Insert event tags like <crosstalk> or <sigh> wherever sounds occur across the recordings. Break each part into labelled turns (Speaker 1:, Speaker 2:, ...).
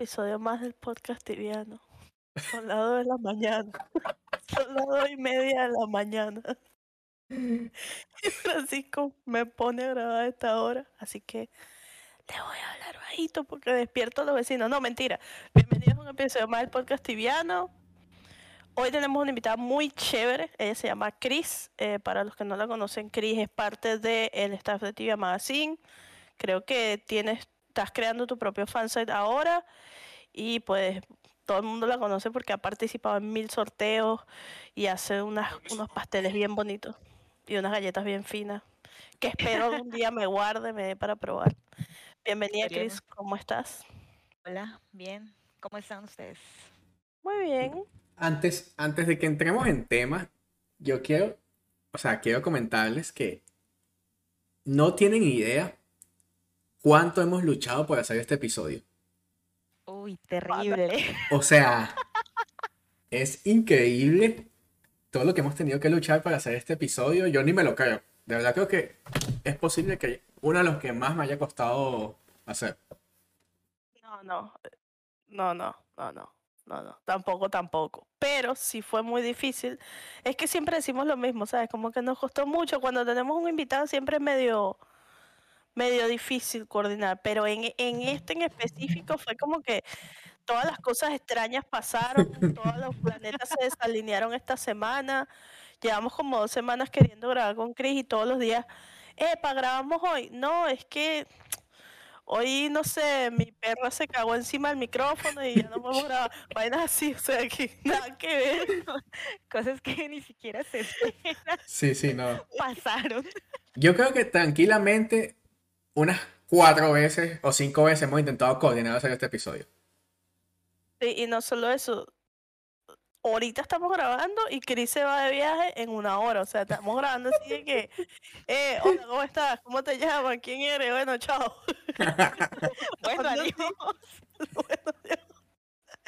Speaker 1: episodio más del podcast tibiano. Son las dos de la mañana. <laughs> Son las dos y media de la mañana. <laughs> Y Francisco me pone a grabar a esta hora, así que le voy a hablar bajito porque despierto a los vecinos. No, mentira. Bienvenidos a un episodio más del podcast tibiano. Hoy tenemos una invitada muy chévere. Ella se llama Chris. Eh, para los que no la conocen, Chris es parte del staff de Tibia Magazine. Creo que tienes, estás creando tu propio fansite ahora y pues todo el mundo la conoce porque ha participado en mil sorteos y hace unas, unos pasteles bien bonitos y unas galletas bien finas que espero un día me guarde, me dé para probar. Bienvenida, Chris. ¿Cómo estás?
Speaker 2: Hola, bien. ¿Cómo están ustedes?
Speaker 1: Muy bien.
Speaker 3: Antes, antes de que entremos en tema, yo quiero, o sea, quiero comentarles que no tienen idea cuánto hemos luchado por hacer este episodio.
Speaker 2: Uy, terrible. <laughs>
Speaker 3: O sea, es increíble todo lo que hemos tenido que luchar para hacer este episodio. Yo ni me lo creo. De verdad creo que es posible que uno de los que más me haya costado hacer.
Speaker 1: No, no. No, no, no, no. No, no, tampoco, tampoco. Pero sí fue muy difícil. Es que siempre decimos lo mismo, ¿sabes? Como que nos costó mucho. Cuando tenemos un invitado siempre es medio, medio difícil coordinar. Pero en, en este en específico fue como que todas las cosas extrañas pasaron, todos los planetas se desalinearon esta semana. Llevamos como dos semanas queriendo grabar con Chris y todos los días, epa, grabamos hoy. No, es que hoy, no sé, mi perra se cagó encima del micrófono y ya no podemos grabar. Vainas así, o sea, que <laughs> nada que ver.
Speaker 2: Cosas que ni siquiera se <laughs> esperan
Speaker 3: Sí, sí, no.
Speaker 2: pasaron.
Speaker 3: Yo creo que tranquilamente unas cuatro veces o cinco veces hemos intentado coordinar hacer este episodio.
Speaker 1: Sí, y no solo eso. Ahorita estamos grabando y Chris se va de viaje en una hora. O sea, estamos grabando así de que, <laughs> eh, hola, ¿cómo estás? ¿Cómo te llamas? ¿Quién eres? Bueno, chao. <laughs>
Speaker 2: Bueno, ánimo. <laughs>
Speaker 1: Bueno,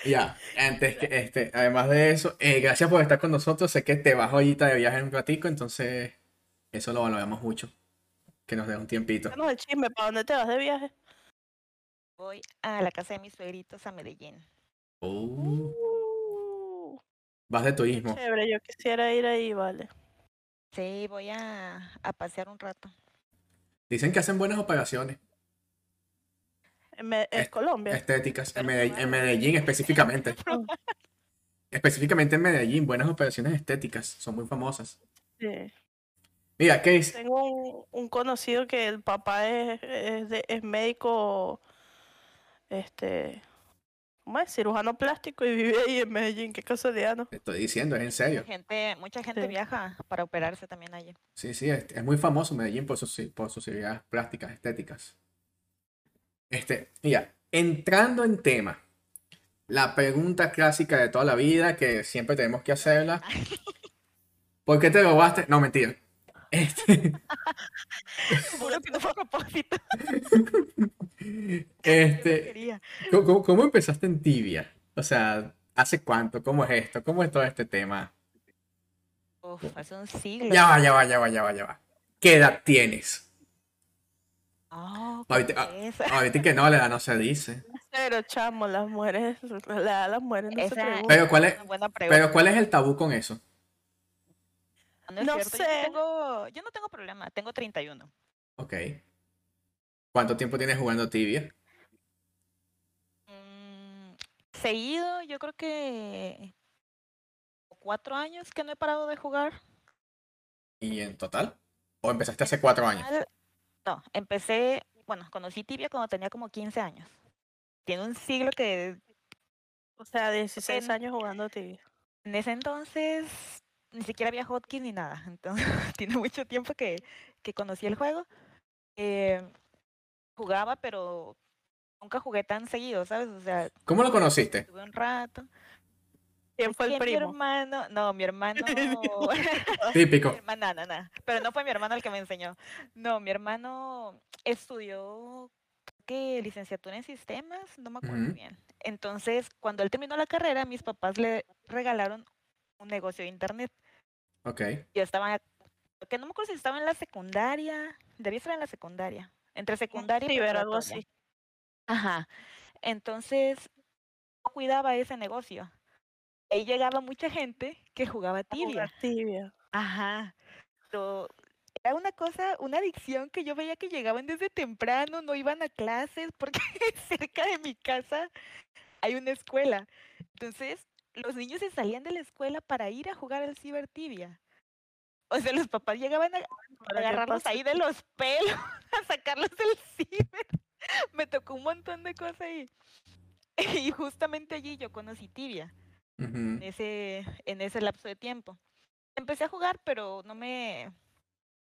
Speaker 3: Ya, antes que este, además de eso, eh, gracias por estar con nosotros. Sé que te vas ahorita de viaje en un ratico, entonces eso lo valoramos mucho. Que nos dé un tiempito.
Speaker 1: cuéntanos el chisme, ¿para dónde te vas de viaje?
Speaker 2: Voy a la casa de mis suegritos a Medellín.
Speaker 3: Uh, vas de
Speaker 1: qué
Speaker 3: turismo.
Speaker 1: chévere, yo quisiera ir ahí, vale.
Speaker 2: Sí, voy a, a pasear un rato.
Speaker 3: Dicen que hacen buenas operaciones
Speaker 1: En Me- en
Speaker 3: Es-
Speaker 1: Colombia.
Speaker 3: estéticas en Medellín, en Medellín específicamente. <laughs> Específicamente en Medellín, buenas operaciones estéticas, son muy famosas.
Speaker 1: Sí.
Speaker 3: Mira, Case,
Speaker 1: Tengo un, un conocido que el papá es, es, de- es médico, este, ¿cómo es? Cirujano plástico y vive ahí en Medellín, qué casualidad, ¿no?
Speaker 3: te estoy diciendo, es en serio.
Speaker 2: Gente, mucha gente
Speaker 1: Sí.
Speaker 2: viaja para operarse también allí.
Speaker 3: Sí, sí, es, es muy famoso Medellín por sus, por sus cirugías plásticas, estéticas. Este, mira, entrando en tema, la pregunta clásica de toda la vida que siempre tenemos que hacerla. <laughs> ¿Por qué te robaste? No, mentira. Este, <laughs>
Speaker 2: Seguro que no fue a propósito. <laughs>
Speaker 3: este. ¿cómo, empezaste en Tibia? O sea, ¿hace cuánto? ¿Cómo es esto? ¿Cómo es todo este tema?
Speaker 2: Uf, hace un siglo.
Speaker 3: Ya va, ya va, ya va, ya va, ya va. ¿Qué edad tienes?
Speaker 2: Oh,
Speaker 3: Ahorita,
Speaker 2: ¿qué
Speaker 3: ah,
Speaker 2: es?
Speaker 3: ahorita que no, la edad no se dice.
Speaker 1: Pero chamo, las mujeres, la edad las mujeres no se pregunta.
Speaker 3: Pero ¿cuál es, pero ¿cuál es el tabú con eso?
Speaker 2: No, es
Speaker 1: No
Speaker 2: cierto, Yo,
Speaker 1: sé.
Speaker 2: no tengo, yo no tengo problema, tengo 31.
Speaker 3: Ok. ¿Cuánto tiempo tienes jugando Tibia?
Speaker 2: Mm, seguido, yo creo que cuatro años que no he parado de jugar.
Speaker 3: ¿Y en total? ¿O empezaste hace cuatro años?
Speaker 2: No, empecé, bueno, conocí Tibia cuando tenía como 15 años. Tiene un siglo que
Speaker 1: O sea, 16
Speaker 2: en-
Speaker 1: años jugando tibia.
Speaker 2: en ese entonces ni siquiera había hotkey ni nada. <laughs> Entonces, <laughs> tiene mucho tiempo que, que conocí el juego. Eh, jugaba, pero nunca jugué tan seguido, ¿sabes? O sea,
Speaker 3: ¿Cómo lo conociste?
Speaker 2: tuve un rato.
Speaker 1: ¿Quién fue el
Speaker 2: que Mi
Speaker 1: primo?
Speaker 2: hermano, no, mi hermano, <laughs>
Speaker 3: Típico.
Speaker 2: mi hermana, no, no, pero no fue mi hermano el que me enseñó. No, mi hermano estudió que licenciatura en sistemas, no me acuerdo bien. Entonces, cuando él terminó la carrera, mis papás le regalaron un negocio de internet.
Speaker 3: Ok.
Speaker 2: Yo estaba, que no me acuerdo si estaba en la secundaria, debía estar en la secundaria, entre secundaria y
Speaker 1: ciber, algo así.
Speaker 2: Ajá. Entonces, yo cuidaba ese negocio. Ahí llegaba mucha gente que jugaba tibia.
Speaker 1: jugar tibia.
Speaker 2: Ajá. Pero era una cosa, una adicción que yo veía que llegaban desde temprano, no iban a clases, porque <laughs> cerca de mi casa hay una escuela. Entonces, los niños se salían de la escuela para ir a jugar al ciber tibia. O sea, los papás llegaban a, a agarrarlos ahí de <laughs> los pelos, <laughs> a sacarlos del ciber. Me tocó un montón de cosas ahí. <laughs> Y justamente allí yo conocí tibia
Speaker 3: Ujú.
Speaker 2: en ese, en ese lapso de tiempo. Empecé a jugar, pero no me,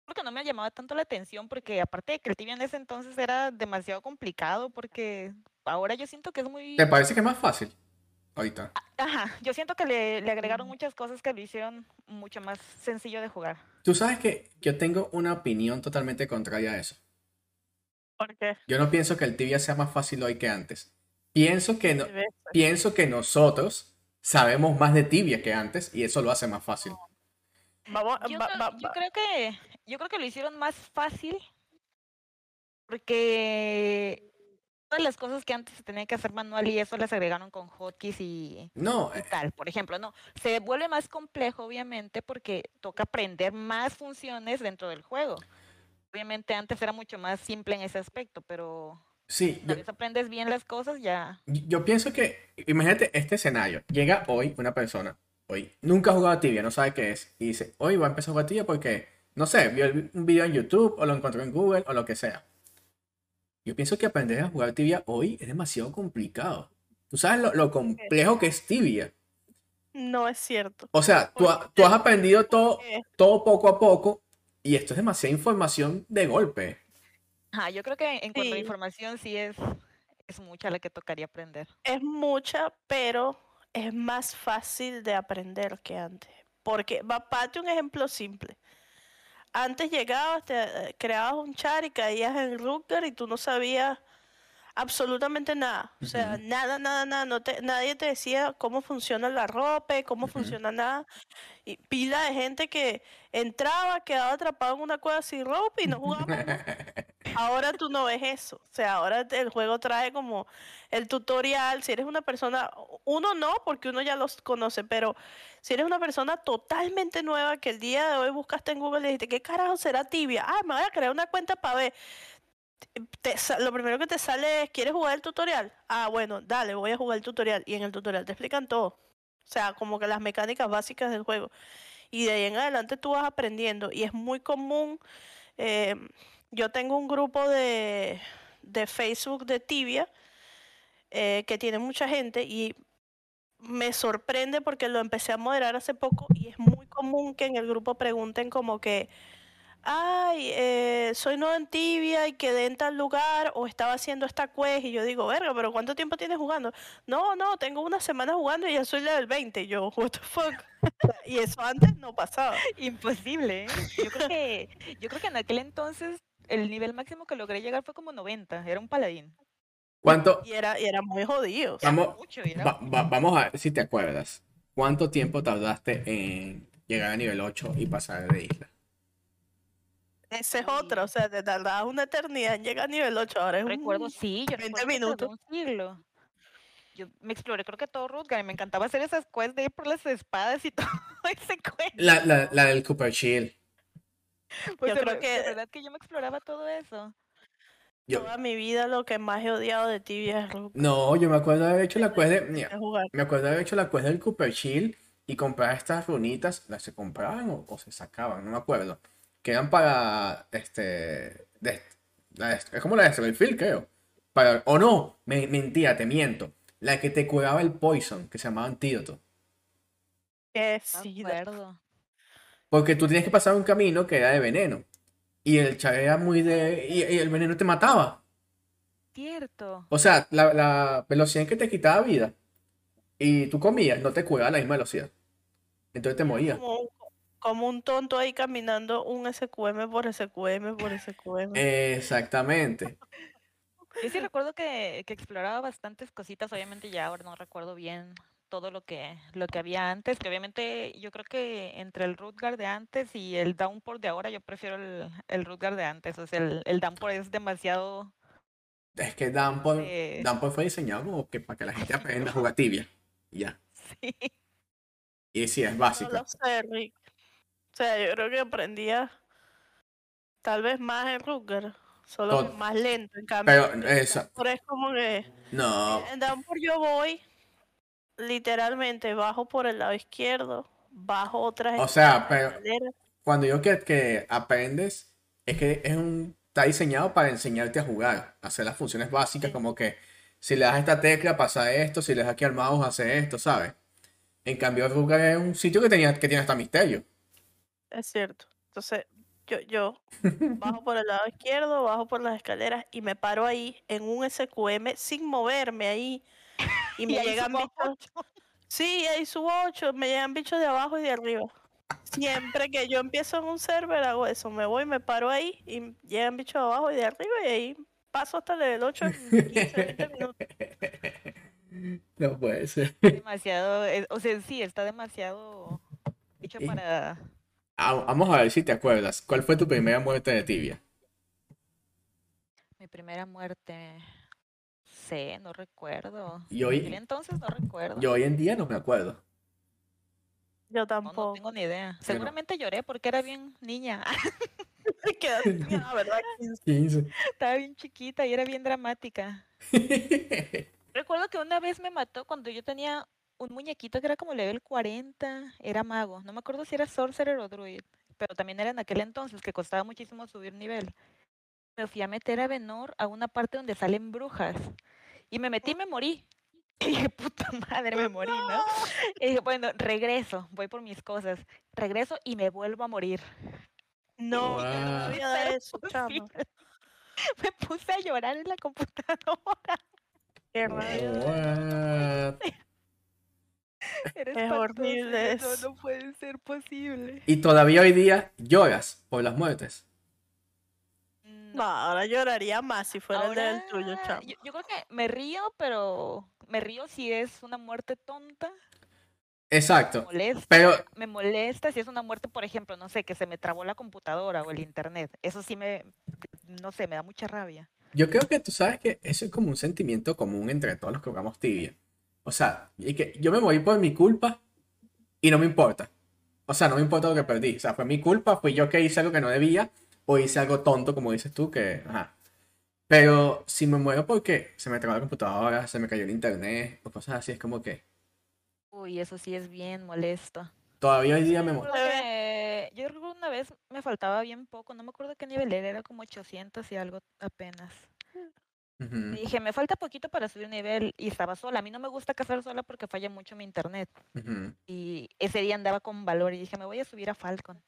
Speaker 2: creo que no me llamaba tanto la atención porque aparte de que el tibia en ese entonces era demasiado complicado porque ahora yo siento que es muy...
Speaker 3: ¿Te parece que es más fácil? Ahorita.
Speaker 2: Ajá, yo siento que le, le agregaron muchas cosas que lo hicieron mucho más sencillo de jugar.
Speaker 3: Tú sabes que yo tengo una opinión totalmente contraria a eso.
Speaker 1: ¿Por qué?
Speaker 3: Yo no pienso que el tibia sea más fácil hoy que antes. Pienso que, no- pienso que nosotros sabemos más de tibia que antes y eso lo hace más fácil.
Speaker 2: Yo,
Speaker 1: va-
Speaker 2: creo,
Speaker 1: va-
Speaker 2: yo
Speaker 1: va-
Speaker 2: creo que yo creo que lo hicieron más fácil porque todas las cosas que antes se tenían que hacer manual y eso las agregaron con hotkeys y,
Speaker 3: No,
Speaker 2: y
Speaker 3: eh,
Speaker 2: tal, por ejemplo, no, se vuelve más complejo obviamente porque toca aprender más funciones dentro del juego. Obviamente antes era mucho más simple en ese aspecto, pero
Speaker 3: sí,
Speaker 2: una vez aprendes bien las cosas ya
Speaker 3: yo pienso que, imagínate este escenario. Llega hoy una persona, hoy nunca ha jugado a tibia, no sabe qué es, y dice, hoy va a empezar a jugar tibia porque, no sé, vio un video en YouTube o lo encontró en Google o lo que sea. Yo pienso que aprender a jugar tibia hoy es demasiado complicado. Tú sabes lo, lo complejo que es tibia.
Speaker 1: No es cierto.
Speaker 3: O sea, tú, ha- tú has aprendido todo, todo poco a poco y esto es demasiada información de golpe.
Speaker 2: Ajá, yo creo que en cuanto a
Speaker 1: Sí.
Speaker 2: información sí es, es mucha la que tocaría aprender.
Speaker 1: es mucha, pero es más fácil de aprender que antes. Porque, va, pate un ejemplo simple. Antes llegabas, te eh, creabas un chat y caías en Rutger y tú no sabías absolutamente nada. O sea, nada, nada, nada. No te, nadie te decía cómo funciona la ropa, cómo funciona nada. Y pila de gente que entraba, quedaba atrapado en una cueva sin ropa y no jugaba. <laughs> Ahora tú no ves eso. O sea, ahora el juego trae como el tutorial. Si eres una persona, uno no, porque uno ya los conoce, pero si eres una persona totalmente nueva que el día de hoy buscaste en Google y dijiste, ¿qué carajo será tibia? Ah, me voy a crear una cuenta para ver. Lo primero que te sale es, ¿quieres jugar el tutorial? Ah, bueno, dale, voy a jugar el tutorial. Y en el tutorial te explican todo. O sea, como que las mecánicas básicas del juego. Y de ahí en adelante tú vas aprendiendo. Y es muy común. eh, yo tengo un grupo de, de Facebook de Tibia eh, que tiene mucha gente y me sorprende porque lo empecé a moderar hace poco y es muy común que en el grupo pregunten como que, ay, eh, soy nuevo en Tibia y quedé en tal lugar o estaba haciendo esta quest y yo digo, verga, pero ¿cuánto tiempo tienes jugando? No, no, tengo una semana jugando y ya soy level 20. Y yo, what the fuck. <laughs> Y eso antes no pasaba.
Speaker 2: Imposible, ¿eh? Yo creo que, yo creo que en aquel entonces el nivel máximo que logré llegar fue como 90, era un paladín.
Speaker 3: ¿Cuánto?
Speaker 1: Y era, y era muy jodido.
Speaker 3: Vamos,
Speaker 2: Mucho, y era
Speaker 3: va- va- vamos a ver si te acuerdas. ¿Cuánto tiempo tardaste en llegar a nivel 8 y pasar de isla?
Speaker 1: Esa es otra, o sea, te tardabas una eternidad en llegar a nivel 8, ahora es un...
Speaker 2: Recuerdo, sí, yo
Speaker 1: 20
Speaker 2: recuerdo que tardé
Speaker 1: minutos.
Speaker 2: un siglo. Yo me exploré, creo que todo Rutger, y me encantaba hacer esas quests de ir por las espadas y <laughs> todo ese quest.
Speaker 3: La, la, la del Cooper Shield.
Speaker 2: Pues
Speaker 1: Yo
Speaker 2: de,
Speaker 1: creo que-
Speaker 2: de verdad que yo me exploraba todo eso.
Speaker 3: Yo-
Speaker 1: Toda mi vida lo que más he odiado de Tibia es
Speaker 3: no, yo me acuerdo de haber hecho la quest de. mira,
Speaker 1: de
Speaker 3: me acuerdo de haber hecho la quest del Cooper Shield y comprar estas runitas. ¿Las se compraban o, o se sacaban? No me acuerdo. Que eran para. Este. de- la de- es como la de Silverfield, creo. Para, o no, me, mentira, te miento. La que te curaba el poison, que se llamaba antídoto.
Speaker 1: Que sí,
Speaker 2: acuerdo.
Speaker 3: Porque tú tienes que pasar un camino que era de veneno. Y el chave era muy de. Y, y el veneno te mataba.
Speaker 2: Cierto.
Speaker 3: O sea, la, la velocidad en que te quitaba vida y tú comías no te curaba a la misma velocidad. Entonces te morías.
Speaker 1: como, un- como un tonto ahí caminando un SQM por SQM por SQM.
Speaker 3: Exactamente. <laughs>
Speaker 2: Yo sí recuerdo que, que exploraba bastantes cositas, obviamente ya ahora no recuerdo bien todo lo que, lo que había antes, que obviamente yo creo que entre el Rutger de antes y el Downpour de ahora, yo prefiero el, el Rutger de antes, o sea, el, el Downpour es demasiado
Speaker 3: Es que Downpoint,
Speaker 2: Eh.
Speaker 3: Downpoint fue diseñado como que para que la gente <laughs> aprenda a jugar tibia. Y ya.
Speaker 2: Sí.
Speaker 3: Y sí, es
Speaker 1: No
Speaker 3: básico.
Speaker 1: lo sé, Rick. O sea, yo creo que aprendía tal vez más en Ruger, solo
Speaker 3: Tot-
Speaker 1: más lento. En cambio,
Speaker 3: Pero eso,
Speaker 1: Downpour es como que
Speaker 3: no.
Speaker 1: en Downpour yo voy, literalmente bajo por el lado izquierdo, bajo otras
Speaker 3: O sea, pero cuando yo que, que aprendes, es que es un, está diseñado para enseñarte a jugar, hacer las funciones básicas,
Speaker 1: Sí.
Speaker 3: como que si le das esta tecla pasa esto, si le das aquí al mouse hace esto, ¿sabes? En cambio, Ruger es un sitio que, tenía, que tiene hasta misterio.
Speaker 1: Es cierto. Entonces, yo, yo <laughs> bajo por el lado izquierdo, bajo por las escaleras y me paro ahí en un SQM sin moverme ahí. Y me llegan bichos. Sí, ahí subo ocho, me llegan bichos de abajo y de arriba. Siempre que yo empiezo en un server hago eso, me voy, me paro ahí y llegan bichos de abajo y de arriba y ahí paso hasta el level 8 en 15, 20 minutos. <laughs>
Speaker 3: No puede ser.
Speaker 2: Demasiado, eh, o sea, sí, está demasiado hecho
Speaker 3: Y-
Speaker 2: para...
Speaker 3: Ah, Vamos a ver si te acuerdas. ¿Cuál fue tu primera muerte de tibia?
Speaker 2: Mi primera muerte. Sé, no recuerdo.
Speaker 3: Y
Speaker 2: En
Speaker 3: hoy,
Speaker 2: aquel entonces no recuerdo.
Speaker 3: yo hoy en día no me acuerdo.
Speaker 1: Yo
Speaker 2: No, no
Speaker 1: tampoco.
Speaker 2: tengo ni idea. Seguramente lloré porque era bien niña.
Speaker 1: ¿Qué edad tenía, verdad? 15.
Speaker 3: 15.
Speaker 2: Estaba bien chiquita y era bien dramática. <laughs> Recuerdo que una vez me mató cuando yo tenía un muñequito que era como level 40, era mago. No me acuerdo si era sorcerer o druid, pero también era en aquel entonces que costaba muchísimo subir nivel. Me fui a meter a Venor a una parte donde salen brujas. Y me metí y me morí. <laughs> Y dije, puta madre, me morí, ¿no? Y dije, bueno, regreso, voy por mis cosas. Regreso y me vuelvo a morir.
Speaker 1: No,
Speaker 3: Wow.
Speaker 1: no sabía de eso.
Speaker 2: Me puse a llorar en la computadora.
Speaker 1: Qué.
Speaker 3: What? <laughs>
Speaker 2: Era
Speaker 1: Es horrible
Speaker 2: No, no puede ser posible.
Speaker 3: Y todavía hoy día lloras por las muertes.
Speaker 1: No, ahora lloraría más si fuera el del tuyo,
Speaker 2: Ahora,
Speaker 1: chamo.
Speaker 2: Yo, yo creo que me río, pero me río si es una muerte tonta. Me
Speaker 3: Exacto.
Speaker 2: molesta,
Speaker 3: Pero
Speaker 2: me molesta si es una muerte, por ejemplo, no sé, que se me trabó la computadora o el internet. Eso sí me, no sé, me da mucha rabia.
Speaker 3: yo creo que tú sabes que eso es como un sentimiento común entre todos los que jugamos tibia. O sea, y que yo me morí por mi culpa y no me importa. O sea, no me importa lo que perdí. O sea, fue mi culpa, fui yo que hice algo que no debía o hice algo tonto, como dices tú, que... Ajá. Pero si me muero porque se me trabó la computadora, se me cayó el internet o cosas así, es como que
Speaker 2: Uy, eso sí es bien molesto.
Speaker 3: todavía hoy día me
Speaker 2: Yo
Speaker 3: muero.
Speaker 2: que- yo recuerdo una vez me faltaba bien poco, no me acuerdo qué nivel era, era como 800 y algo apenas.
Speaker 3: Ujú,
Speaker 2: Y dije, me falta poquito para subir nivel y estaba sola. A mí no me gusta cazar sola porque falla mucho mi internet.
Speaker 3: ujú.
Speaker 2: Y ese día andaba con valor y dije, me voy a subir a Falcon.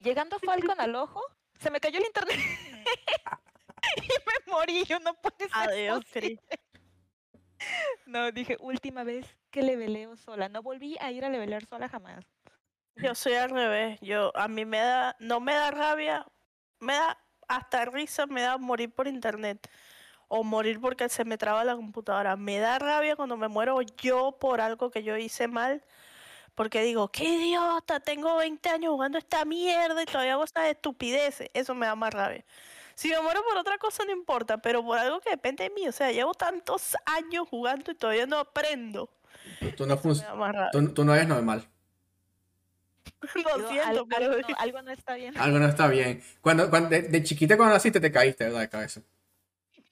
Speaker 2: Llegando Falcon al ojo, se me cayó el internet. <laughs> y me morí, yo no puede ser
Speaker 1: Adiós,
Speaker 2: posible. No, dije, última vez que leveleo sola. No volví a ir a levelear sola jamás.
Speaker 1: Yo soy al revés. Yo, a mí me da, no me da rabia, me da hasta risa, me da morir por internet. O morir porque se me traba la computadora. Me da rabia cuando me muero yo por algo que yo hice mal. Porque digo, qué idiota, tengo 20 años jugando esta mierda y todavía hago estas estupideces. Eso me da más rabia. Si me muero por otra cosa no importa, pero por algo que depende de mí. O sea, llevo tantos años jugando y todavía no aprendo.
Speaker 3: Tú, tú no tú- tú eres normal. <laughs>
Speaker 1: Lo
Speaker 2: Digo,
Speaker 1: siento,
Speaker 2: al-
Speaker 1: pero
Speaker 2: algo, no, algo no está bien.
Speaker 3: Algo no está bien. Cuando, cuando de, de chiquita cuando naciste te caíste, ¿verdad? De cabeza.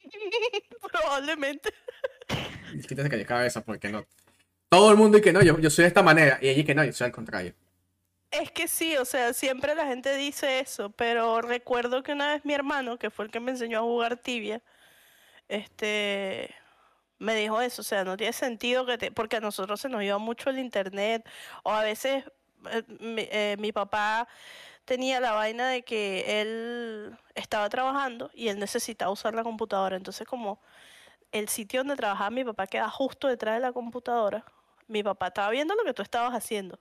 Speaker 3: <laughs>
Speaker 1: probablemente.
Speaker 3: De chiquita se cayó de cabeza porque no. Todo el mundo y que no, yo, yo soy de esta manera. Y ella que no, yo soy al contrario.
Speaker 1: Es que sí, o sea, siempre la gente dice eso, pero recuerdo que una vez mi hermano, que fue el que me enseñó a jugar tibia, este, me dijo eso, o sea, no tiene sentido que te, porque a nosotros se nos iba mucho el internet, o a veces eh, mi, eh, mi papá tenía la vaina de que él estaba trabajando y él necesitaba usar la computadora, entonces como el sitio donde trabajaba mi papá queda justo detrás de la computadora, mi papá estaba viendo lo que tú estabas haciendo.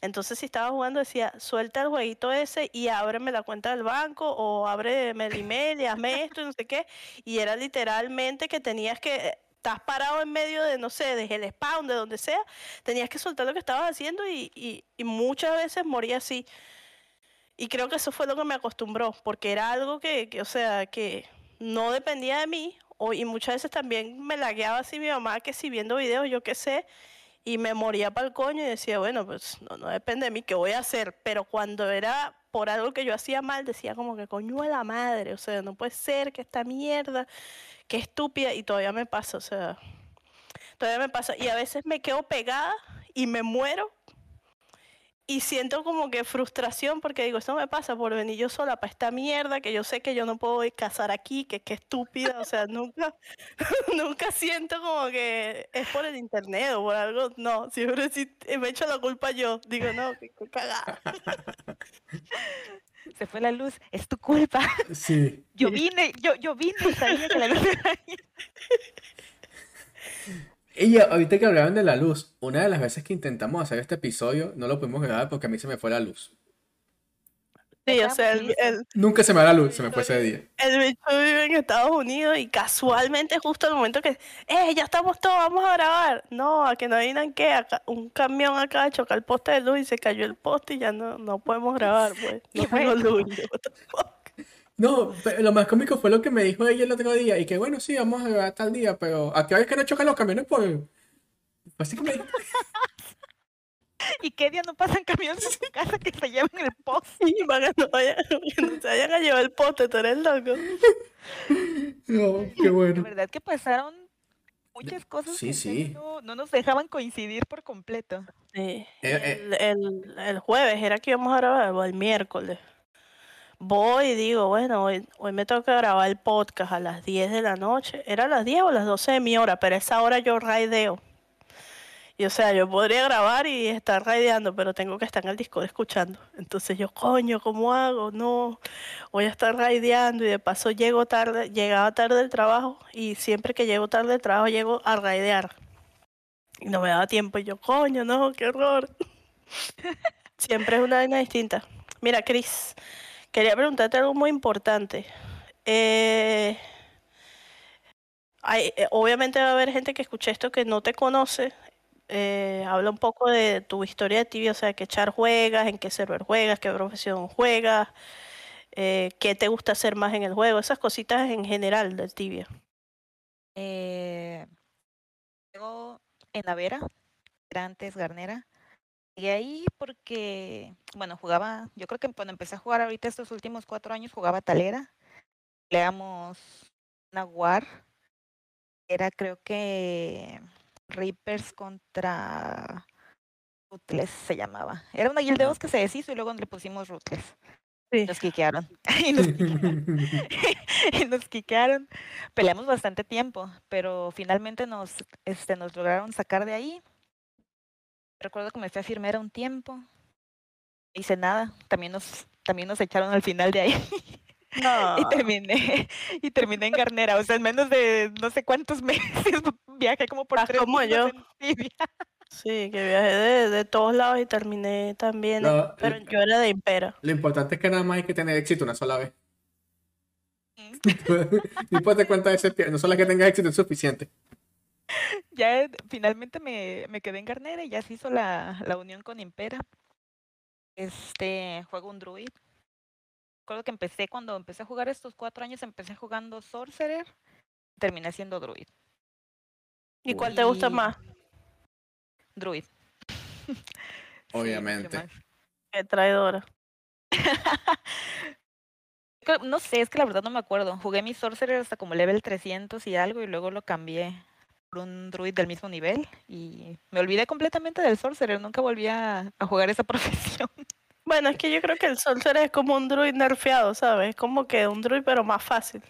Speaker 1: Entonces, si estaba jugando, decía, suelta el jueguito ese y ábreme la cuenta del banco o ábreme el email y hazme esto y no sé qué. Y era literalmente que tenías que, estás parado en medio de, no sé, desde el spawn, de donde sea, tenías que soltar lo que estabas haciendo y, muchas veces moría así. Y creo que eso fue lo que me acostumbró, porque era algo que, o sea, que no dependía de mí, y muchas veces también me lagueaba así mi mamá, que si viendo videos, yo qué sé, y me moría para el coño y decía, bueno, pues no, no depende de mí, ¿qué voy a hacer? Pero cuando era por algo que yo hacía mal, decía como que coño a la madre, o sea, no puede ser que esta mierda, que estúpida, y todavía me pasa, o sea, todavía me pasa, y a veces me quedo pegada y me muero. Y siento como que frustración porque digo, esto me pasa por venir yo sola para esta mierda, que yo sé que yo no puedo casar aquí, que qué estúpida, o sea, nunca, <laughs> nunca siento como que es por el internet o por algo, no, siempre sí me echo la culpa yo, digo, no, que qué cagada. <laughs>
Speaker 2: Se fue la luz, es tu culpa.
Speaker 3: Sí.
Speaker 2: Yo vine, yo, yo vine y sabía que la luz era ahí.
Speaker 3: Y ahorita que hablaban de la luz, una de las veces que intentamos hacer este episodio, no lo pudimos grabar porque a mí se me fue la luz.
Speaker 1: Sí, o sea, el,
Speaker 3: Nunca se me va la luz, se me fue ese día.
Speaker 1: el bicho vive en Estados Unidos y casualmente justo al momento que, eh, ya estamos todos, vamos a grabar. No, a que no adivinan qué, acá- un camión acá choca el poste de luz y se cayó el poste y ya no, no podemos <laughs> grabar, pues. No tengo luz.
Speaker 3: No, pero lo más cómico fue lo que me dijo ella el otro día. Y que bueno, sí, vamos a grabar tal día, pero ¿a qué hora es que no chocan los camiones? Pues. Así que me dijo.
Speaker 2: ¿Y qué día no pasan camiones en tu casa que se llevan el post?
Speaker 1: Y <laughs> para que no, vayan, que no se vayan a llevar el poste, tú eres loco. <laughs>
Speaker 3: No, qué
Speaker 2: De
Speaker 3: bueno.
Speaker 2: verdad que pasaron muchas cosas
Speaker 3: sí,
Speaker 2: que
Speaker 3: sí.
Speaker 2: No, no nos dejaban coincidir por completo.
Speaker 1: Sí,
Speaker 3: Eh, eh.
Speaker 1: el, el- el jueves era que íbamos a grabar, o el miércoles. Voy y digo, bueno, hoy, hoy me toca grabar el podcast a las 10 de la noche. ¿Era a las 10 o a las 12 de mi hora? Pero esa hora yo raideo. Y o sea, yo podría grabar y estar raideando, pero tengo que estar en el Discord escuchando. Entonces yo, coño, ¿cómo hago? No, voy a estar raideando y de paso llego tarde, llegaba tarde del trabajo y siempre que llego tarde del trabajo llego a raidear. Y no me daba tiempo y yo, coño, no, qué horror. <laughs> Siempre es una vaina distinta. Mira, Cris, quería preguntarte algo muy importante. Eh, hay- eh, obviamente va a haber gente que escuche esto que no te conoce. Eh, habla un poco de tu historia de tibia, o sea, qué char juegas, en qué server juegas, qué profesión juegas, eh, qué te gusta hacer más en el juego, esas cositas en general del tibia.
Speaker 2: Eh, luego en la Vera, era antes Garnera. Y ahí porque, bueno, jugaba, yo creo que cuando empecé a jugar ahorita estos últimos cuatro años jugaba Talera. Leamos una War. Era creo que Reapers contra Ruthless se llamaba. Era una guild de
Speaker 3: Ajá.
Speaker 2: dos que se deshizo y luego le pusimos Ruthless.
Speaker 1: Sí.
Speaker 2: Nos quiquearon. <laughs> <laughs> y nos <laughs> y nos quiquearon. Peleamos bastante tiempo, pero finalmente nos, este, nos lograron sacar de ahí. Recuerdo que me fui a firmar un tiempo. No hice nada. También nos, también nos echaron al final de ahí. <laughs>
Speaker 1: No.
Speaker 2: y terminé, y terminé en Garnera. O sea, en menos de no sé cuántos <laughs> meses viajé como por
Speaker 1: Ah,
Speaker 2: tres
Speaker 1: como yo. Sí, que viajé de, de todos lados y terminé también, en-
Speaker 3: No,
Speaker 1: pero
Speaker 3: el-
Speaker 1: yo era de Impera.
Speaker 3: Lo importante es que nada más hay que tener éxito una sola vez.
Speaker 2: Mm. <laughs>
Speaker 3: No importa cuántas veces no solo que tengas éxito es suficiente. <laughs>
Speaker 2: ya eh, finalmente me, me quedé en Garnera y ya se hizo la, la unión con Impera. Este, juego un druid. Recuerdo que empecé cuando empecé a jugar estos cuatro años, empecé jugando Sorcerer, terminé siendo druid.
Speaker 1: ¿Y cuál te gusta más?
Speaker 2: Druid. <laughs>
Speaker 3: Obviamente.
Speaker 1: Qué traidora. <laughs>
Speaker 2: No sé, es que la verdad no me acuerdo. Jugué mi Sorcerer hasta como level 300 y algo y luego lo cambié por un druid del mismo nivel y me olvidé completamente del Sorcerer, nunca volví a, a jugar esa <laughs> profesión.
Speaker 1: Bueno, es que yo creo que el Sorcerer es como un druid nerfeado, ¿sabes? Es como que un druid pero más fácil.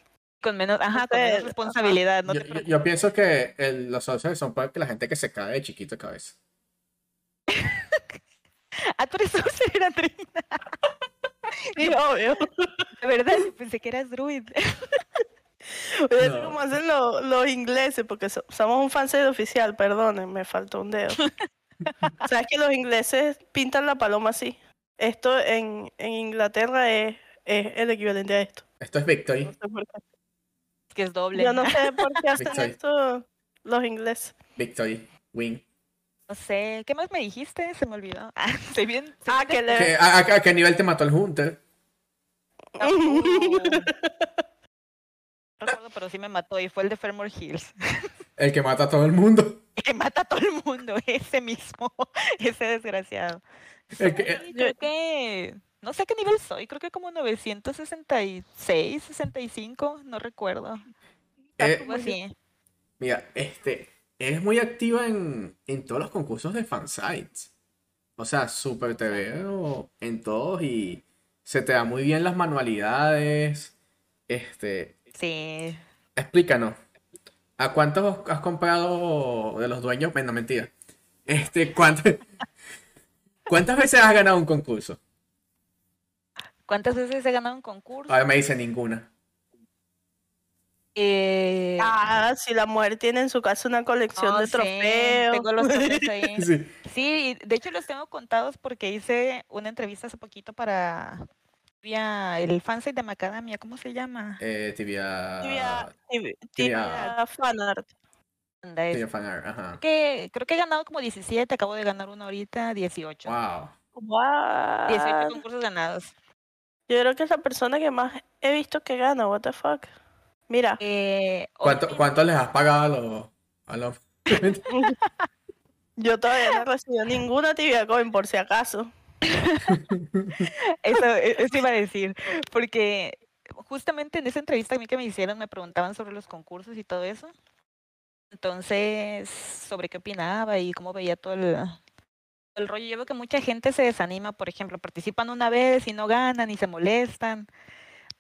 Speaker 2: Con menos, ajá, con menos responsabilidad, no
Speaker 3: yo,
Speaker 2: te
Speaker 3: pienso que el- los sorcerers son para que la gente que se cae de chiquito de cabeza. <laughs>
Speaker 2: Ah, tú eres Sorcerer.
Speaker 1: Sí, obvio.
Speaker 2: De verdad, yo pensé que eras druid. <laughs>
Speaker 1: Oye,
Speaker 3: No.
Speaker 1: como hacen lo- los ingleses, porque so- somos un fansite oficial, perdonen, me faltó un dedo. <laughs> ¿Sabes que los ingleses pintan la paloma así? Esto en, en Inglaterra es, es el equivalente a esto.
Speaker 3: Esto es Victory.
Speaker 1: No sé por qué.
Speaker 2: que es doble.
Speaker 1: Yo no sé por qué <laughs> hacen
Speaker 3: Victory.
Speaker 1: esto los ingleses.
Speaker 3: Victory. Win.
Speaker 2: No sé, ¿qué más me dijiste? Se me olvidó. <laughs> Ah, estoy bien.
Speaker 1: Ah,
Speaker 2: bien
Speaker 1: que le...
Speaker 3: ¿Qué- a, a- a qué nivel te mató el Hunter?
Speaker 2: Uh, pero sí me mató y fue el de Fairmore Hills. <laughs>
Speaker 3: El que mata a todo el mundo.
Speaker 2: El que mata a todo el mundo, <laughs> ese mismo, <laughs> ese desgraciado.
Speaker 3: El que-
Speaker 2: Soy, creo que, no sé qué nivel soy, creo que como 966, 65, no recuerdo.
Speaker 3: Eh,
Speaker 2: así.
Speaker 3: Mira, este, eres muy activa en, en todos los concursos de fansites. O sea, súper te veo en todos y se te da muy bien las manualidades. Este,
Speaker 2: Sí.
Speaker 3: explícanos, ¿a cuántos has comprado de los dueños? Bueno, mentira. Este, ¿cuántas, <laughs> ¿cuántas veces has ganado un concurso?
Speaker 2: ¿Cuántas veces he ganado un concurso?
Speaker 3: Ahora me dice ninguna.
Speaker 2: Eh,
Speaker 1: Ah, si la mujer tiene en su casa una colección de
Speaker 2: sí,
Speaker 1: trofeos.
Speaker 2: tengo los trofeos ahí. <laughs>
Speaker 3: Sí.
Speaker 2: Sí, de hecho los tengo contados porque hice una entrevista hace poquito para vía el fansite de Macadamia, ¿cómo se llama?
Speaker 3: Eh, tibia,
Speaker 1: Tibia, tibia,
Speaker 3: tibia-
Speaker 1: tibia fanart.
Speaker 3: Tibia fanart, ajá.
Speaker 2: que, creo que he ganado como 17, acabo de ganar uno ahorita, 18.
Speaker 3: Wow.
Speaker 2: 18
Speaker 1: What?
Speaker 2: concursos ganados.
Speaker 1: Yo creo que es la persona que más he visto que gana, what the fuck. Mira,
Speaker 2: Eh,
Speaker 3: ¿Cuánto, ¿Cuánto les has pagado a los, a los... <laughs>
Speaker 1: yo todavía no he recibido ninguna tibia coin por si acaso. <laughs>
Speaker 2: Eso, e- eso iba a decir, porque justamente en esa entrevista a mí que me hicieron me preguntaban sobre los concursos y todo eso. Entonces, sobre qué opinaba y cómo veía todo el, el rollo. Yo veo que mucha gente se desanima, por ejemplo, participan una vez y no ganan y se molestan.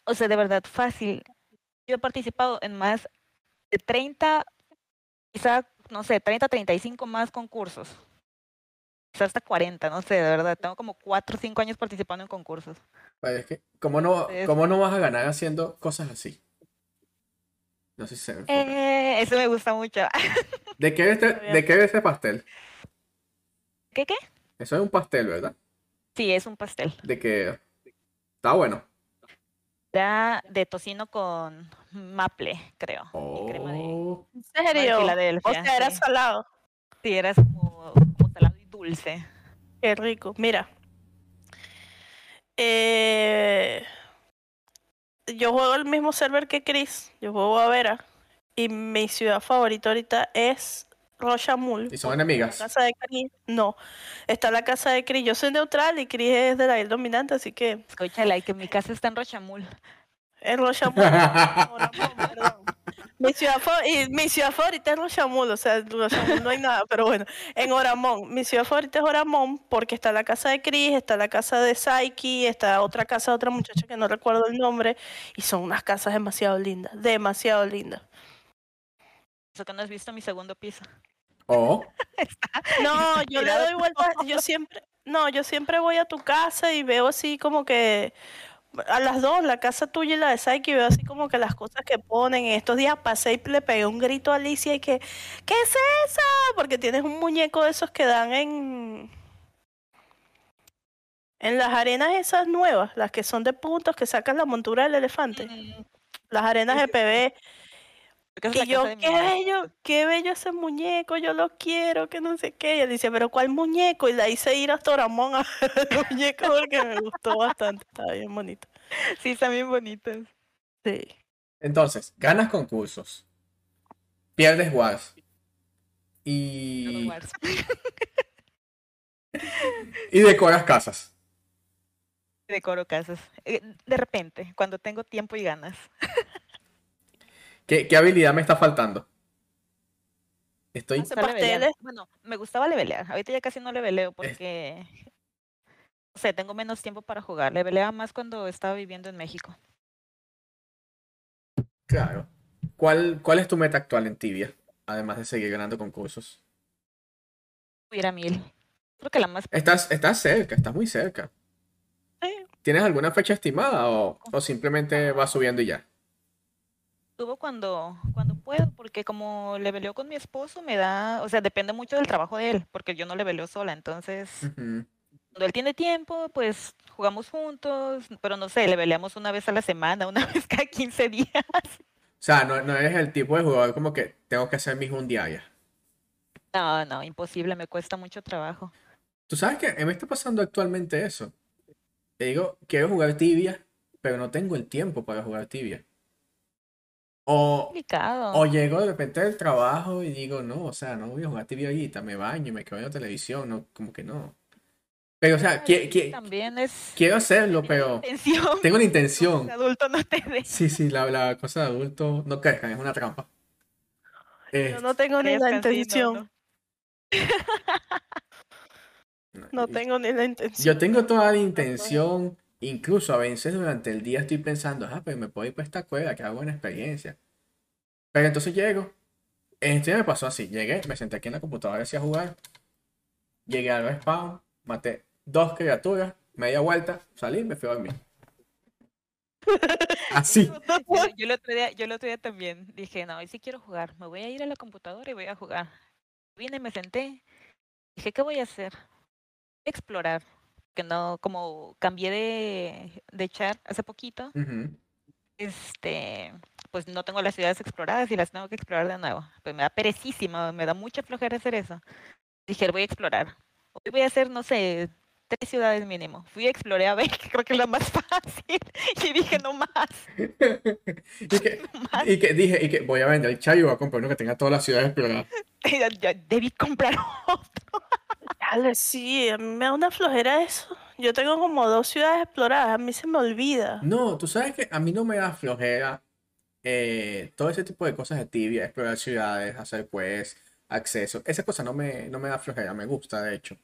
Speaker 2: O sea, de verdad, fácil. Yo he participado en más de 30, quizá, no sé, 30, 35 más concursos. Hasta 40, no sé, de verdad. Tengo como 4 o 5 años participando en concursos.
Speaker 3: Es que, ¿cómo no, cómo no vas a ganar haciendo cosas así? No sé si se me.
Speaker 2: Eh, eso me gusta mucho. <laughs>
Speaker 3: ¿De qué es este, de qué es este pastel?
Speaker 2: ¿Qué qué?
Speaker 3: Eso es un pastel, ¿verdad?
Speaker 2: Sí, es un pastel.
Speaker 3: De que está bueno.
Speaker 2: Era de tocino con maple, creo. y crema de,
Speaker 3: Oh,
Speaker 1: ¿En
Speaker 2: de
Speaker 1: serio? O sea, era
Speaker 2: sí.
Speaker 1: salado.
Speaker 2: Sí, era como, dulce.
Speaker 1: Qué rico. Mira. Eh, yo juego el mismo server que Chris. Yo juego a Vera. Y mi ciudad favorita ahorita es Rochamul.
Speaker 3: y son
Speaker 1: La
Speaker 3: enemigas.
Speaker 1: casa de Chris. No. Está la casa de Chris. Yo soy neutral y Chris es de la isla dominante, así que
Speaker 2: Escúchala, que mi casa está en Rochamul.
Speaker 1: Es Rochamul. Oramón, <laughs> perdón. Mi ciudad, y mi ciudad favorita es Rochamul, o sea, en Rochamul no hay nada, pero bueno, en Oramón. Mi ciudad favorita es Oramón porque está la casa de Chris, está la casa de Saiki, está otra casa de otra muchacha que no recuerdo el nombre, y son unas casas demasiado lindas, demasiado lindas.
Speaker 2: Eso que no has visto mi segundo piso.
Speaker 3: Oh, <laughs>
Speaker 1: No, yo le doy vueltas, yo siempre, no, yo siempre voy a tu casa y veo así como que a las dos, la casa tuya y la de Saiki, veo así como que las cosas que ponen. En estos días pasé y le pegué un grito a Alicia y que, ¿qué es eso? Porque tienes un muñeco de esos que dan en en las arenas esas nuevas, las que son de puntos que sacan la montura del elefante,
Speaker 2: Mm,
Speaker 1: las arenas de PB.
Speaker 2: Creo que esa es
Speaker 1: Y
Speaker 2: la
Speaker 1: yo,
Speaker 2: casa de mi
Speaker 1: qué bello, qué bello ese muñeco, yo lo quiero, que no sé qué. Y él dice, pero ¿cuál muñeco? Y la hice ir hasta Oramón a ver el muñeco porque me gustó bastante, estaba bien bonito.
Speaker 2: Sí, están bien bonitos.
Speaker 1: Sí.
Speaker 3: entonces, ganas concursos. Pierdes wars. Y, <laughs> y decoras casas.
Speaker 2: Decoro casas. Eh, De repente, cuando tengo tiempo y ganas. <laughs>
Speaker 3: ¿Qué, qué habilidad me está faltando? Estoy...
Speaker 1: Pasteles.
Speaker 2: Bueno, me gustaba levelear. Ahorita ya casi no leveleo porque, no sé, tengo menos tiempo para jugar. Leveleaba más cuando estaba viviendo en México.
Speaker 3: Claro. ¿Cuál, cuál es tu meta actual en Tibia? Además de seguir ganando concursos.
Speaker 2: Subir a mil. Creo que la más...
Speaker 3: Estás, estás cerca, estás muy cerca.
Speaker 1: Sí.
Speaker 3: ¿Tienes alguna fecha estimada o, o simplemente vas subiendo y ya?
Speaker 2: Subo cuando, cuando puedo, porque como leveleo con mi esposo, me da... O sea, depende mucho del trabajo de él, porque yo no leveleo sola. Entonces,
Speaker 3: Ujú.
Speaker 2: cuando él tiene tiempo, pues jugamos juntos, pero no sé, leveleamos una vez a la semana, <laughs> una vez cada 15 días.
Speaker 3: O sea, no, no eres el tipo de jugador como que tengo que hacer mis un diaria.
Speaker 2: No, no, imposible, me cuesta mucho trabajo.
Speaker 3: Tú sabes que me está pasando actualmente eso. Te digo, quiero jugar tibia, pero no tengo el tiempo para jugar tibia. O,
Speaker 2: Complicado.
Speaker 3: o llego de repente del trabajo y digo, no, o sea, no voy a jugar TV ahorita, me baño y me quedo viendo televisión, no, como que no. Pero, o sea, qui- qui-
Speaker 2: También es
Speaker 3: quiero hacerlo, pero
Speaker 2: intención.
Speaker 3: tengo la
Speaker 2: que <laughs>
Speaker 3: intención.
Speaker 2: adulto no te dé.
Speaker 3: Sí, sí, la, la cosa de adulto no crezcan, es una trampa. Eh,
Speaker 1: Yo no tengo ni la intención.
Speaker 2: no.
Speaker 1: No tengo ni la intención.
Speaker 3: Yo tengo toda la intención, incluso a veces durante el día estoy pensando, ah, pero me puedo ir para esta cueva, que hago buena experiencia. Pero entonces llego, este me pasó así, llegué, me senté aquí en la computadora así a jugar, llegué al respawn, maté dos criaturas, media vuelta, salí, me fui a dormir. <laughs> Así.
Speaker 2: Yo, yo el otro día, yo el otro día también dije, no, hoy sí quiero jugar, me voy a ir a la computadora y voy a jugar. Vine, me senté, dije, ¿qué voy a hacer? Explorar. Que no, como cambié de, de chat hace poquito,
Speaker 3: Ujú.
Speaker 2: este, pues no tengo las ciudades exploradas y las tengo que explorar de nuevo. Pues me da perecísima, me da mucha flojera hacer eso. Dije, voy a explorar. Hoy voy a hacer, no sé, tres ciudades mínimo. Fui, exploré a ver, <laughs> que creo que es la más fácil. Y dije, no más, <laughs>
Speaker 3: Y <laughs> que,
Speaker 2: no más.
Speaker 3: y que dije, y que voy a vender el chai y voy a comprar uno que tenga todas las ciudades exploradas. <laughs>
Speaker 2: Debí comprar otro. <laughs>
Speaker 1: Dale, sí, a mí me da una flojera eso. Yo tengo como dos ciudades exploradas, a mí se me olvida.
Speaker 3: No, tú sabes que a mí no me da flojera eh, todo ese tipo de cosas de tibia, explorar ciudades, hacer quests, acceso. Esa cosa no me, no me da flojera, me gusta de hecho.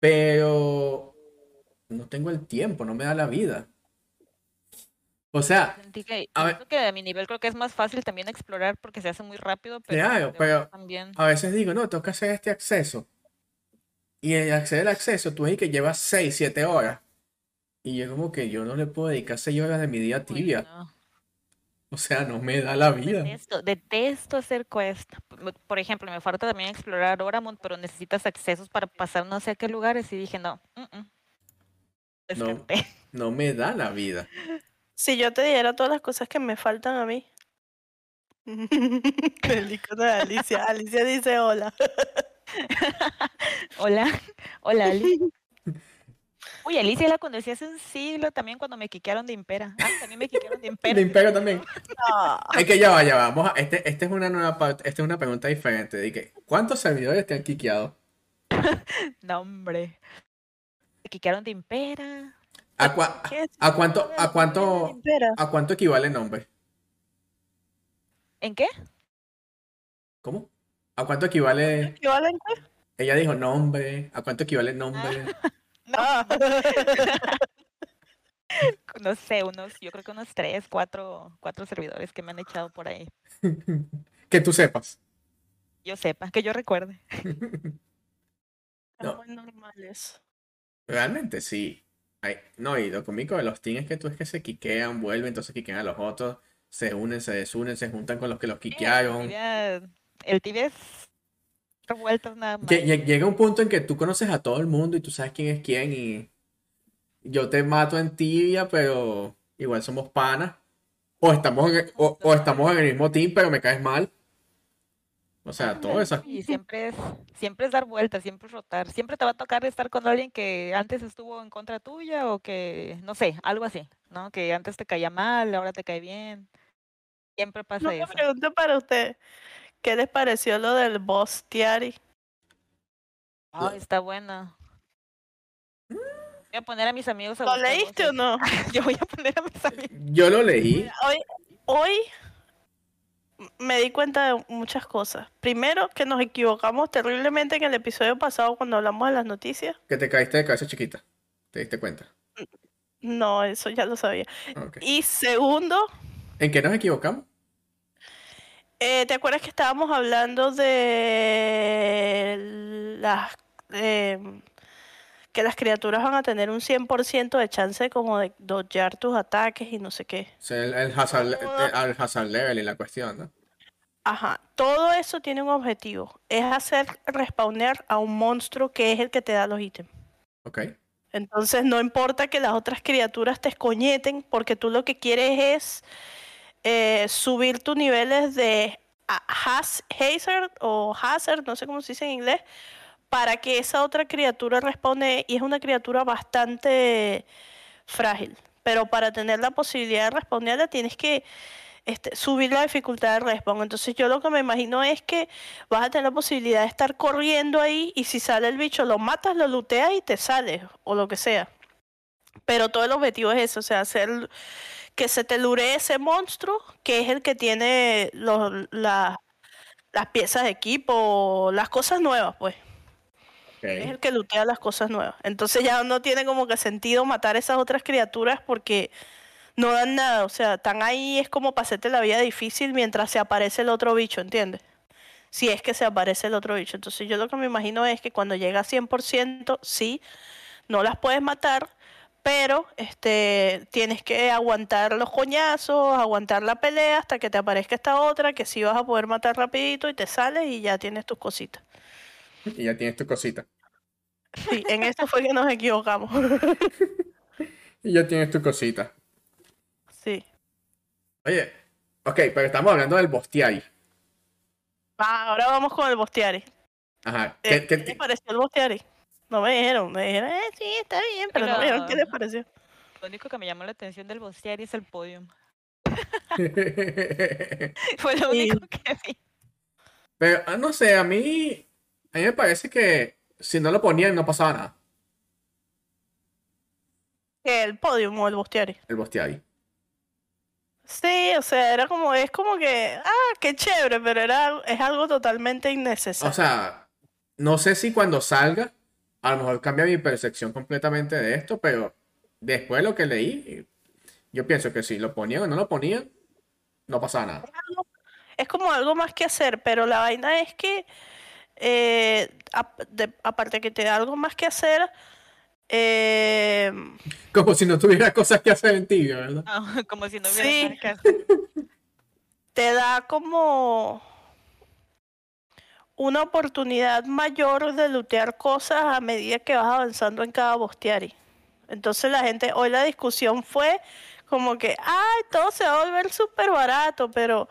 Speaker 3: Pero no tengo el tiempo, no me da la vida. O sea,
Speaker 2: que,
Speaker 3: A ver.
Speaker 2: que a mi nivel creo que es más fácil también explorar porque se hace muy rápido, pero
Speaker 3: pero-
Speaker 2: también.
Speaker 3: a veces digo, no, tengo que hacer este acceso. Y el acceder al acceso, tú ves que llevas 6, 7 horas. Y yo como que yo no le puedo dedicar 6 horas de mi día tibia.
Speaker 2: no.
Speaker 3: O sea, no me da la vida.
Speaker 2: Detesto, detesto hacer quest. Por ejemplo, me falta también explorar Oramont, pero necesitas accesos para pasar no sé a qué lugares y dije, no, mm, mm. Descarté.
Speaker 3: No me da la vida.
Speaker 1: Si yo te diera todas las cosas que me faltan a mí. <laughs> El icono de Alicia. Alicia dice hola. <laughs>
Speaker 2: Hola, hola Ali. Uy, Alicia la conocí hace un siglo también cuando me quiquearon de Impera. Ah, también me quiquearon de Impera.
Speaker 3: De Imperio también.
Speaker 1: Ah,
Speaker 3: Es que ya va, ya va. Vamos a, este, este es una nueva parte, esta es una pregunta diferente. De que, ¿cuántos servidores te han quiqueado? <laughs>
Speaker 2: No, hombre. Me quiquearon de Impera.
Speaker 3: ¿A, cua- a cuánto, a cuánto, a cuánto equivale el nombre?
Speaker 2: ¿En qué?
Speaker 3: ¿Cómo? ¿A cuánto equivale?
Speaker 1: ¿Qué valen qué?
Speaker 3: Ella dijo nombre. ¿A cuánto equivale el nombre?
Speaker 1: Ah. <laughs> <laughs>
Speaker 2: No sé, unos, yo creo que unos tres, cuatro, cuatro servidores que me han echado por ahí. <laughs>
Speaker 3: Que tú sepas.
Speaker 2: Yo sepa, que yo recuerde.
Speaker 3: No.
Speaker 1: Es muy normal eso.
Speaker 3: Realmente sí. Ay, no, y lo cómico de los teams es que tú es que se quiquean, vuelven, entonces quiquean a los otros, se unen, se desunen, se juntan con los que los quiquearon.
Speaker 2: el tibia es revueltas nada más.
Speaker 3: Lle- lle- Llega un punto en que tú conoces a todo el mundo y tú sabes quién es quién y yo te mato en tibia, pero igual somos panas. O estamos en, o, o estamos en el mismo team, pero me caes mal. O sea, todo eso.
Speaker 2: Y siempre es, siempre es dar vueltas, siempre es rotar. Siempre te va a tocar estar con alguien que antes estuvo en contra tuya o que, no sé, algo así, ¿no? Que antes te caía mal, ahora te cae bien. Siempre pasa
Speaker 1: Una
Speaker 2: eso.
Speaker 1: pregunta para usted. ¿Qué les pareció lo del boss Tiari?
Speaker 2: Ay, está buena. Voy a poner a mis amigos a
Speaker 1: ¿Lo leíste o no? <laughs>
Speaker 2: Yo voy a poner a mis amigos.
Speaker 3: Yo lo leí.
Speaker 1: Hoy, hoy me di cuenta de muchas cosas. Primero, que nos equivocamos terriblemente en el episodio pasado cuando hablamos de las noticias.
Speaker 3: Que te caíste de cabeza chiquita. ¿Te diste cuenta?
Speaker 1: No, eso ya lo sabía. Y segundo,
Speaker 3: ¿En qué nos equivocamos?
Speaker 1: eh, ¿te acuerdas que estábamos hablando de las em, que las criaturas van a tener un 100% de chance como de dodgear tus ataques y no sé qué?
Speaker 3: O sea, el, el hazard, hazard level y la cuestión, ¿no?
Speaker 1: Ajá, todo eso tiene un objetivo, es hacer respawnear a un monstruo que es el que te da los ítems.
Speaker 3: Ok.
Speaker 1: Entonces no importa que las otras criaturas te escoñeten, porque tú lo que quieres es eh, subir tus niveles de a- haz- hazard o hazard, no sé cómo se dice en inglés, para que esa otra criatura responde y es una criatura bastante frágil. Pero para tener la posibilidad de responderla tienes que este, subir la dificultad de respawn. Entonces yo lo que me imagino es que vas a tener la posibilidad de estar corriendo ahí y si sale el bicho lo matas, lo looteas y te sales o lo que sea. Pero todo el objetivo es eso, o sea, hacer que se te lure ese monstruo que es el que tiene la- las piezas de equipo, las cosas nuevas, pues. Es el que lootea las cosas nuevas. Entonces ya no tiene como que sentido matar esas otras criaturas porque no dan nada. O sea, están ahí es como hacerte la vida difícil mientras se aparece el otro bicho, ¿entiendes? Si es que se aparece el otro bicho. Entonces yo lo que me imagino es que cuando llega a 100%, sí, no las puedes matar, pero este tienes que aguantar los coñazos, aguantar la pelea hasta que te aparezca esta otra que sí vas a poder matar rapidito y te sales y ya tienes tus cositas.
Speaker 3: Y ya tienes tu cosita.
Speaker 1: Sí, en esto fue que nos equivocamos. <laughs>
Speaker 3: Y ya tienes tu cosita.
Speaker 1: Sí.
Speaker 3: Oye, ok, pero estamos hablando del Bostiari.
Speaker 1: Ah, ahora vamos con el Bostiari.
Speaker 3: Ajá.
Speaker 1: Eh,
Speaker 3: ¿Qué,
Speaker 1: ¿Qué,
Speaker 3: qué
Speaker 1: les pareció el Bostiari? No me dijeron, me dijeron, eh, sí, está bien, pero no me dijeron qué les pareció.
Speaker 2: Lo único que me llamó la atención del Bostiari es el podium. <laughs> Fue lo
Speaker 1: Sí.
Speaker 2: único que vi.
Speaker 3: Pero, ah, no sé, a mí, a mí me parece que si no lo ponían no pasaba nada.
Speaker 1: El podium o el Bostiari.
Speaker 3: El Bostiari.
Speaker 1: Sí, o sea, era como, es como que, ah, qué chévere, pero era, es algo totalmente innecesario.
Speaker 3: O sea, no sé si cuando salga, a lo mejor cambia mi percepción completamente de esto, pero después de lo que leí, yo pienso que si lo ponían o no lo ponían, no pasaba nada.
Speaker 1: es como algo más que hacer, pero la vaina es que, eh, de- aparte que te da algo más que hacer, eh,
Speaker 3: Como si no tuviera cosas que hacer en ti, ¿verdad?
Speaker 2: Ah, <laughs> como si no hubiera
Speaker 1: Sí.
Speaker 2: nada que hacer.
Speaker 1: te da como una oportunidad mayor de lootear cosas a medida que vas avanzando en cada bostiari. Entonces la gente, hoy la discusión fue como que, ay, todo se va a volver súper barato, pero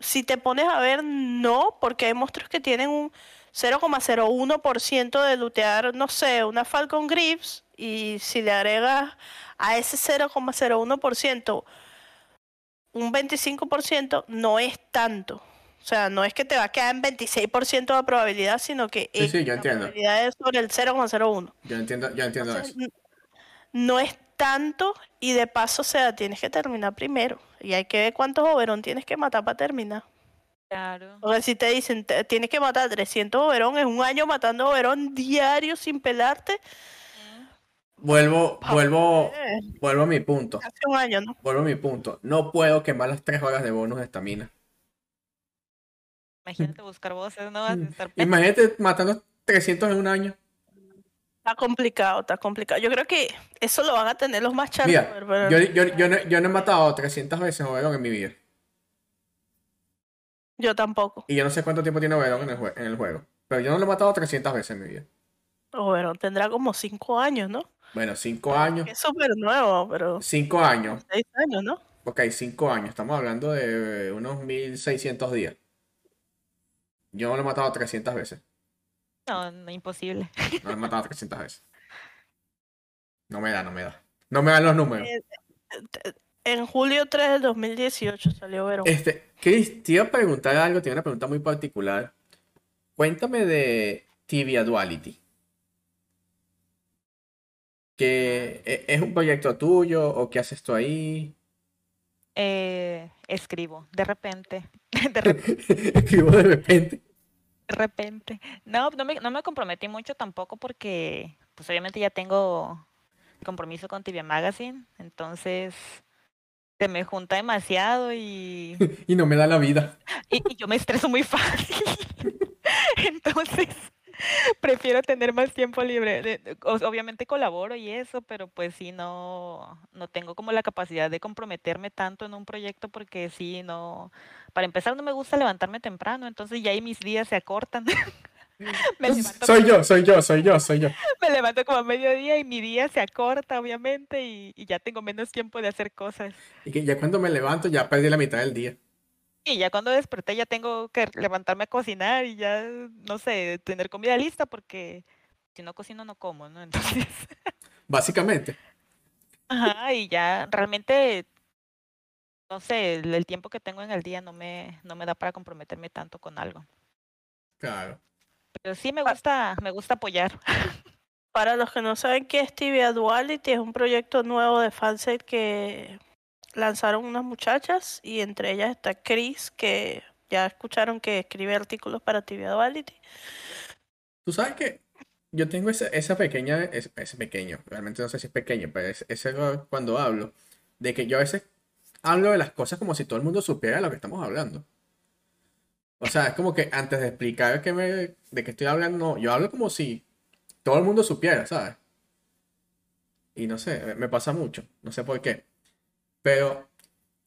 Speaker 1: si te pones a ver, no, porque hay monstruos que tienen un 0,01% de lootear, no sé, una Falcon Grips, y si le agregas a ese 0,01%, un 25% no es tanto. O sea, no es que te va a quedar en 26% de probabilidad, sino que
Speaker 3: Sí,
Speaker 1: es-
Speaker 3: sí, yo
Speaker 1: la probabilidad es sobre el 0,01.
Speaker 3: Yo entiendo, yo entiendo
Speaker 1: Entonces,
Speaker 3: eso.
Speaker 1: no es tanto y de paso, o sea, tienes que terminar primero. Y hay que ver cuántos overón tienes que matar para terminar.
Speaker 2: Claro.
Speaker 1: Porque si te dicen, te- tienes que matar 300 overón, es un año matando overón diario sin pelarte.
Speaker 3: Vuelvo, vuelvo,
Speaker 1: Eh,
Speaker 3: vuelvo a mi punto.
Speaker 1: hace un año, ¿no?
Speaker 3: Vuelvo a mi punto. No puedo quemar las tres horas de bonus de estamina.
Speaker 2: Imagínate buscar voces, ¿no? Vas a estar
Speaker 3: Imagínate matando 300 en un año.
Speaker 1: Está complicado, está complicado. Yo creo que eso lo van a tener los más.
Speaker 3: Mira,
Speaker 1: pero
Speaker 3: yo, yo, yo, no, yo no he matado 300 veces Oberon en mi vida.
Speaker 1: yo tampoco.
Speaker 3: Y yo no sé cuánto tiempo tiene Oberon en el, jue- en el juego. Pero yo no lo he matado 300 veces en mi vida.
Speaker 1: Overón tendrá como 5 años, ¿no?
Speaker 3: Bueno, 5 años.
Speaker 1: Es súper nuevo, pero
Speaker 3: 5 años.
Speaker 1: 6 años, ¿no?
Speaker 3: Ok, 5 años. Estamos hablando de unos 1600 días. Yo no lo he matado 300 veces.
Speaker 2: No, no, imposible.
Speaker 3: No he matado 300 veces. No me da, no me da. No me dan los números.
Speaker 1: Eh, En julio 3 del 2018 salió Overón.
Speaker 3: Este, Chris, te iba a preguntar algo, tiene una pregunta muy particular. Cuéntame de Tibia Duality. ¿Que es un proyecto tuyo o qué haces tú ahí?
Speaker 2: Eh, escribo, de repente. <laughs> De repente. <laughs>
Speaker 3: Escribo de repente.
Speaker 2: De repente. No, no me, no me comprometí mucho tampoco porque, pues obviamente ya tengo compromiso con Tibia Magazine, entonces se me junta demasiado y, <laughs>
Speaker 3: Y no me da la vida.
Speaker 2: y, y yo me estreso muy fácil. <laughs> Entonces, prefiero tener más tiempo libre. Obviamente colaboro y eso, pero pues sí, no, no tengo como la capacidad de comprometerme tanto en un proyecto porque sí, no, para empezar no me gusta levantarme temprano, entonces ya ahí mis días se acortan. <laughs> Me
Speaker 3: Soy yo, soy yo, soy yo, soy yo. <laughs>
Speaker 2: me levanto como a mediodía y mi día se acorta, obviamente, y, y ya tengo menos tiempo de hacer cosas.
Speaker 3: Y que ya cuando me levanto ya perdí la mitad del día.
Speaker 2: Y ya cuando desperté ya tengo que levantarme a cocinar y ya, no sé, tener comida lista porque si no cocino no como, ¿no? <laughs> Entonces,
Speaker 3: Básicamente.
Speaker 2: ajá, y ya realmente no sé, el, el tiempo que tengo en el día no me, no me da para comprometerme tanto con algo.
Speaker 3: Claro.
Speaker 2: Pero sí me gusta, me gusta apoyar. <laughs>
Speaker 1: Para los que no saben qué es Tibia Duality, es un proyecto nuevo de fansite que lanzaron unas muchachas y entre ellas está Chris, que ya escucharon que escribe artículos para Tibia Duality.
Speaker 3: Tú sabes que yo tengo esa, esa pequeña, es, ese pequeño, realmente no sé si es pequeño, pero es, ese error cuando hablo, de que yo a veces hablo de las cosas como si todo el mundo supiera de lo que estamos hablando. O sea, es como que antes de explicar que me, de qué estoy hablando, no, yo hablo como si todo el mundo supiera, ¿sabes? Y no sé, me- me pasa mucho, no sé por qué. Pero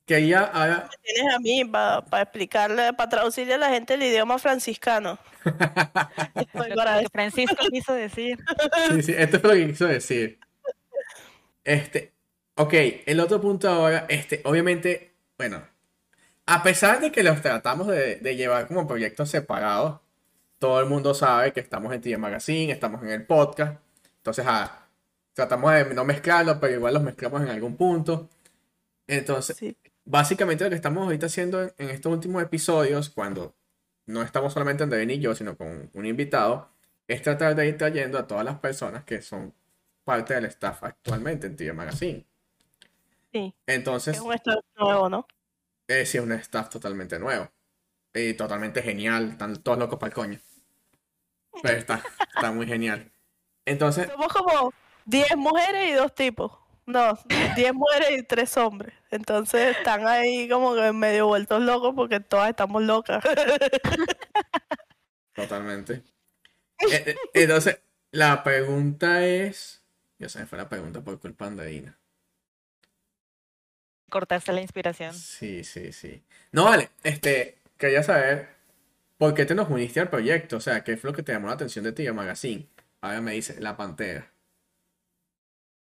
Speaker 3: quería ahora,
Speaker 1: Tienes a mí para explicarle, para traducirle a la gente el idioma franciscano. <laughs>
Speaker 2: Lo que Francisco quiso decir.
Speaker 3: Sí, sí, esto es lo que quiso decir. Este, ok, el otro punto ahora, este, obviamente, bueno, a pesar de que los tratamos de, de llevar como proyectos separados, todo el mundo sabe que estamos en TJ Magazine, estamos en el podcast, entonces, ah, tratamos de no mezclarlos, pero igual los mezclamos en algún punto. Entonces,
Speaker 1: Sí.
Speaker 3: básicamente lo que estamos ahorita haciendo en, en estos últimos episodios, cuando no estamos solamente André y yo, sino con un invitado, es tratar de ir trayendo a todas las personas que son parte del staff actualmente en TJ Magazine.
Speaker 1: Sí,
Speaker 3: Entonces,
Speaker 1: es un estado nuevo, ¿no?
Speaker 3: eh, sí, es un staff totalmente nuevo. Y totalmente genial. Están todos locos para el coño. Pero está, está muy genial. Entonces,
Speaker 1: Somos como 10 mujeres y dos tipos. No, 10 mujeres y tres hombres. Entonces están ahí como que medio vueltos locos porque todas estamos locas. <laughs>
Speaker 3: totalmente. Eh, eh, Entonces, la pregunta es. Ya se me fue la pregunta por culpa de Andreina.
Speaker 2: Cortaste la inspiración.
Speaker 3: Sí, sí, sí. No, vale, este, quería saber por qué te nos uniste al proyecto, o sea, qué fue lo que te llamó la atención de TJ Magazine. Ahora me dice, la pantera.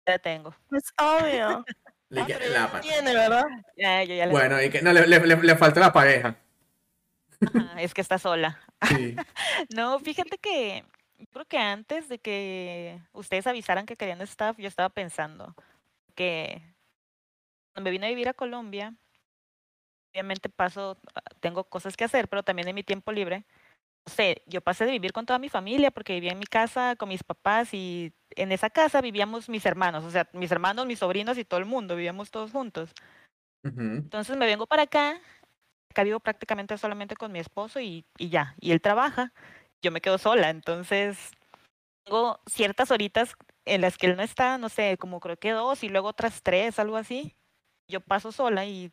Speaker 2: Ya tengo.
Speaker 1: Es obvio. <laughs>
Speaker 3: Le
Speaker 1: Ah,
Speaker 3: la
Speaker 1: tiene, ¿verdad?
Speaker 2: Ya, yo ya le-
Speaker 3: Bueno, y que no, le, le, le- le falta la pareja.
Speaker 2: Ajá, es que está sola.
Speaker 3: Sí. <laughs>
Speaker 2: No, fíjate que yo creo que antes de que ustedes avisaran que querían staff, yo estaba pensando que me vine a vivir a Colombia, obviamente paso, ah, tengo cosas que hacer, pero también en mi tiempo libre, no sé, yo pasé de vivir con toda mi familia porque vivía en mi casa con mis papás y en esa casa vivíamos mis hermanos, o sea, mis hermanos, mis sobrinos y todo el mundo, vivíamos todos juntos.
Speaker 3: Ujú.
Speaker 2: Entonces me vengo para acá, acá vivo prácticamente solamente con mi esposo y, y ya, y él trabaja, yo me quedo sola, entonces tengo ciertas horitas en las que él no está, no sé, como creo que dos y luego otras tres, algo así. Yo paso sola y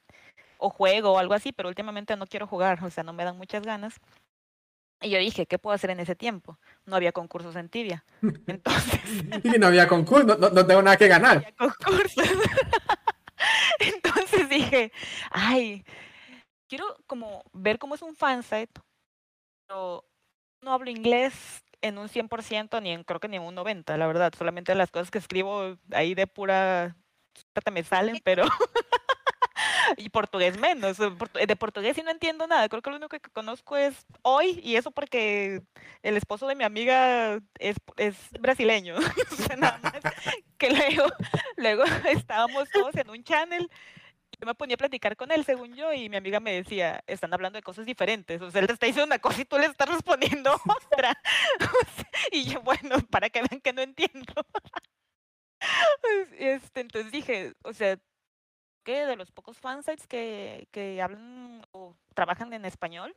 Speaker 2: o juego o algo así, pero últimamente no quiero jugar, o sea, no me dan muchas ganas. Y yo dije, ¿qué puedo hacer en ese tiempo? No había concursos en Tibia. <laughs> Entonces, <laughs>
Speaker 3: Y no había concurso, no, no- no tengo nada que <laughs> ganar.
Speaker 2: había concursos. Entonces dije, ay, quiero como ver cómo es un fansite, pero no hablo inglés en un 100% ni en, creo que ni en un 90%, la verdad. Solamente las cosas que escribo ahí de pura suerte me salen, pero... <laughs> y portugués menos. eh, portu- De portugués sí no entiendo nada. Creo que lo único que conozco es hoy y eso porque el esposo de mi amiga es, es brasileño. <laughs> Nada <laughs> más que luego, luego estábamos todos en un channel. Yo me ponía a platicar con él, según yo, y mi amiga me decía, están hablando de cosas diferentes. O sea, él te está diciendo una cosa y tú le estás respondiendo otra. Y yo, bueno, para que vean que no entiendo. <laughs> Este, entonces dije, o sea, que de los pocos fansites que, que hablan o trabajan en español,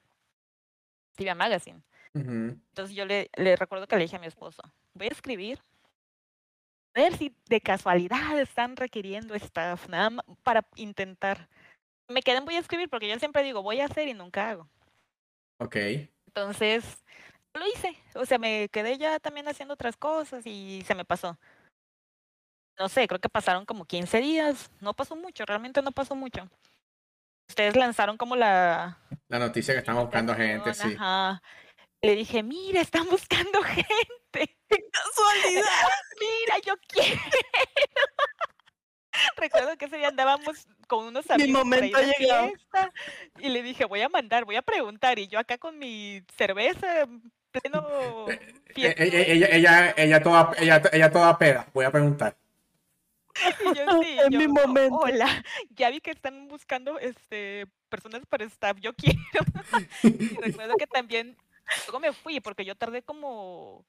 Speaker 2: Tibia Magazine. Entonces yo le, le recuerdo que le dije a mi esposo, voy a escribir, a ver si de casualidad están requiriendo staff, nada más para intentar. Me quedé en voy a escribir porque yo siempre digo voy a hacer y nunca hago.
Speaker 3: Ok.
Speaker 2: Entonces lo hice, o sea, me quedé ya también haciendo otras cosas y se me pasó. No sé, creo que pasaron como 15 días, no pasó mucho, realmente no pasó mucho. Ustedes lanzaron como la,
Speaker 3: La noticia que estamos buscando gente, sí.
Speaker 2: ajá. Le dije, mira, están buscando <laughs> gente.
Speaker 1: Casualidad. <laughs>
Speaker 2: Mira, yo quiero. <laughs> Recuerdo que ese día andábamos con unos
Speaker 1: Mi
Speaker 2: amigos por ahí
Speaker 1: momento llegado.
Speaker 2: fiesta y le dije, voy a mandar, voy a preguntar. Y yo acá con mi cerveza en pleno
Speaker 3: Eh,
Speaker 2: fiesta.
Speaker 3: Ella, ella, ella, ella, toda, ella, ella toda peda, voy a preguntar.
Speaker 2: Y yo <laughs> sí,
Speaker 1: En
Speaker 2: yo,
Speaker 1: mi
Speaker 2: "Oh,
Speaker 1: momento.
Speaker 2: Hola, ya vi que están buscando este personas para staff, yo quiero. <laughs> Y recuerdo que también luego me fui porque yo tardé como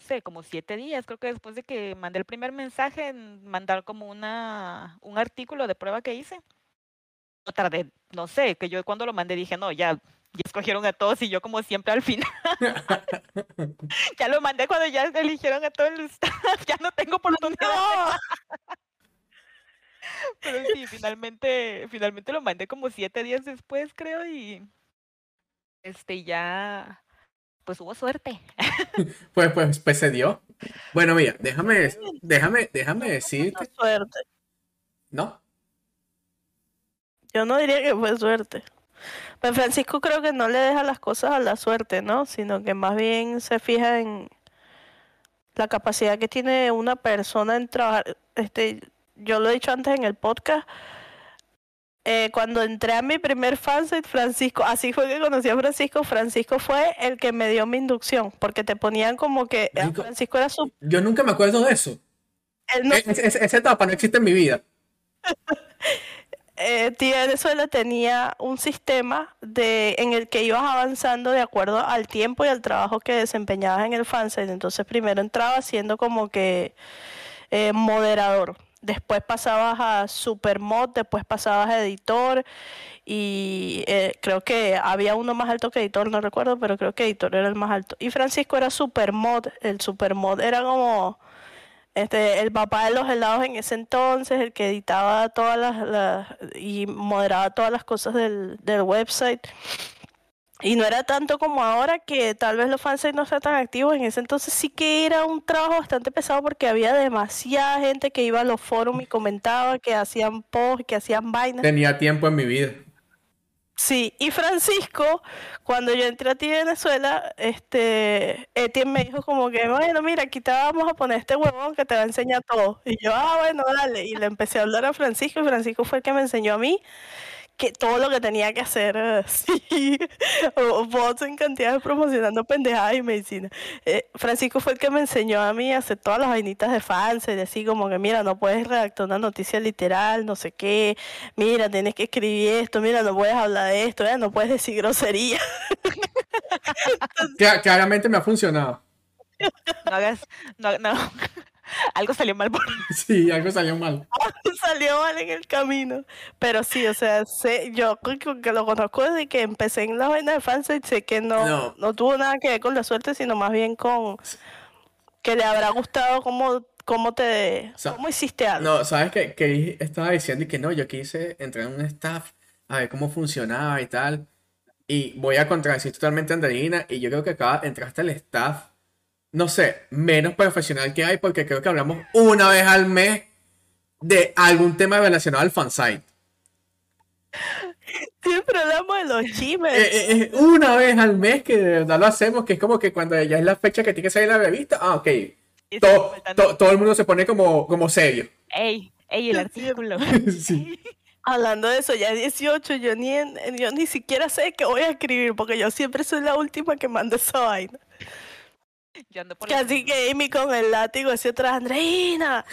Speaker 2: no sé, como siete días, creo que después de que mandé el primer mensaje en mandar como una un artículo de prueba que hice. No tardé, no sé, que yo cuando lo mandé dije, no, ya, ya escogieron a todos y yo como siempre al final. <laughs> ya lo mandé cuando ya eligieron a todo el staff, ya no tengo oportunidad.
Speaker 1: No.
Speaker 2: Pero sí, finalmente, finalmente lo mandé como siete días después, creo, y este ya, pues hubo suerte. <laughs>
Speaker 3: Pues, pues, pues se dio. Bueno, mira, déjame, déjame, déjame decirte.
Speaker 1: Fue suerte.
Speaker 3: ¿No?
Speaker 1: Yo no diría que fue suerte. Pues Francisco creo que no le deja las cosas a la suerte, ¿no? Sino que más bien se fija en la capacidad que tiene una persona en trabajar. Este, yo lo he dicho antes en el podcast. eh, cuando entré a mi primer fansite, Francisco, así fue que conocí a Francisco. Francisco fue el que me dio mi inducción, porque te ponían como que eh, Francisco era su.
Speaker 3: Yo nunca me acuerdo de eso.
Speaker 1: él no-
Speaker 3: Es- es- esa etapa no existe en mi vida. <laughs>
Speaker 1: eh, Venezuela tenía un sistema de, en el que ibas avanzando de acuerdo al tiempo y al trabajo que desempeñabas en el fansite. Entonces primero entrabas siendo como que eh, moderador. Después pasabas a supermod, después pasabas a editor y eh, creo que había uno más alto que editor, no recuerdo, pero creo que editor era el más alto. Y Francisco era supermod, el supermod era como este, el papá de los helados en ese entonces, el que editaba todas las, y moderaba todas las cosas del, del website. Y no era tanto como ahora que tal vez los fansites no están tan activos. En ese entonces sí que era un trabajo bastante pesado porque había demasiada gente que iba a los foros y comentaba, que hacían posts, que hacían vainas.
Speaker 3: Tenía tiempo en mi vida.
Speaker 1: Sí, y Francisco, cuando yo entré a ti Venezuela, este, Etienne me dijo como que, bueno, mira, aquí te vamos a poner este huevón que te va a enseñar todo. Y yo, ah, bueno, dale. Y le empecé a hablar a Francisco y Francisco fue el que me enseñó a mí que todo lo que tenía que hacer, eh, <laughs> sí, o- bots en cantidades promocionando pendejadas y medicina. Eh, Francisco fue el que me enseñó a mí a hacer todas las vainitas de fans, y así como que, mira, no puedes redactar una noticia literal, no sé qué, mira, tienes que escribir esto, mira, no puedes hablar de esto, eh, no puedes decir grosería. <laughs>
Speaker 3: Cla- claramente me ha funcionado.
Speaker 2: No hagas, no, no, <laughs> algo salió mal por <laughs>
Speaker 3: Sí, algo salió mal. <laughs>
Speaker 1: Salió mal en el camino. Pero sí, o sea, sé, yo creo que- lo conozco desde que empecé en la vaina de fans y sé que no,
Speaker 3: No.
Speaker 1: no tuvo nada que ver con la suerte, sino más bien con que le habrá gustado cómo, cómo te,
Speaker 3: O sea,
Speaker 1: cómo hiciste algo.
Speaker 3: No, ¿sabes qué? Que estaba diciendo y que no, yo quise entrar en un staff a ver cómo funcionaba y tal. Y voy a contradecir totalmente a Andreina. Y yo creo que acá entraste al staff, no sé, menos profesional que hay, porque creo que hablamos una vez al mes de algún tema relacionado al fansite.
Speaker 1: Siempre hablamos de los chismes.
Speaker 3: Eh, eh, una vez al mes que de verdad lo hacemos, que es como que cuando ya es la fecha que tiene que salir la revista, ah, ok. Todo, to- todo el mundo se pone como, como serio.
Speaker 2: Ey, ey, el artículo. <laughs>
Speaker 3: Sí. <laughs>
Speaker 1: Hablando de eso, ya es 18, yo ni, en- yo ni siquiera sé qué voy a escribir, porque yo siempre soy la última que manda esa vaina.
Speaker 2: Yo ando por
Speaker 1: Que
Speaker 2: la
Speaker 1: así que Amy con el látigo hacia atrás, Andreina.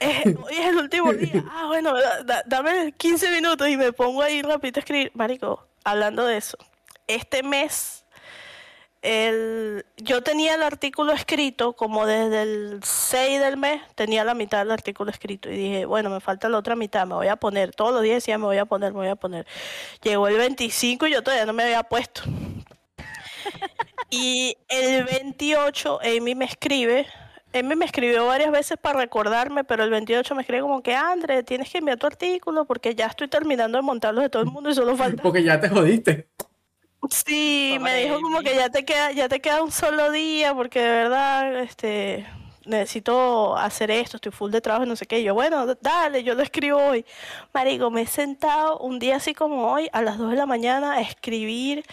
Speaker 1: eh, <laughs> hoy es el último día. Ah, bueno, da- da- dame 15 minutos y me pongo ahí rapidito a escribir. Marico, hablando de eso, este mes el, yo tenía el artículo escrito como desde el 6 del mes, tenía la mitad del artículo escrito y dije, bueno, me falta la otra mitad, me voy a poner. Todos los días decía, me voy a poner, me voy a poner. Llegó el 25 y yo todavía no me había puesto. Y el 28 Amy me escribe, Amy me escribió varias veces para recordarme, pero el 28 me escribe como que, André, tienes que enviar tu artículo porque ya estoy terminando de montarlos de todo el mundo y solo falta
Speaker 3: Porque ya te jodiste.
Speaker 1: Sí, me dijo como que ya te queda, ya te queda un solo día porque de verdad, este, necesito hacer esto, estoy full de trabajo y no sé qué. Y yo, bueno, dale, yo lo escribo hoy. Marico, me he sentado un día así como hoy, a las 2 de la mañana, a escribir.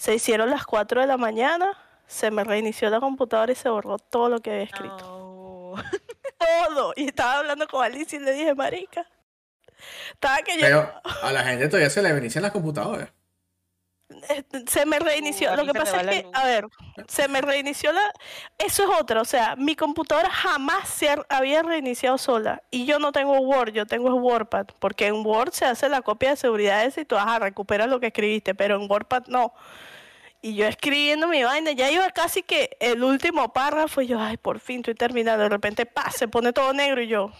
Speaker 1: Se hicieron las 4 de la mañana, se me reinició la computadora y se borró todo lo que había escrito.
Speaker 2: No. <laughs>
Speaker 1: Todo. Y estaba hablando con Alicia y le dije, marica. Estaba que yo...
Speaker 3: Pero a la gente todavía se le inician las computadoras. <laughs>
Speaker 1: se me reinició.
Speaker 2: a
Speaker 1: Lo que pasa es que, a ver, se me reinició la. Eso es otra. O sea, mi computadora jamás se ha- había reiniciado sola. Y yo no tengo Word, yo tengo WordPad. Porque en Word se hace la copia de seguridad esa y tú ajá, recuperas lo que escribiste. Pero en WordPad no. Y yo escribiendo mi vaina, ya iba casi que el último párrafo. Y yo, ay, por fin estoy terminando. De repente, pa, se pone todo negro y yo.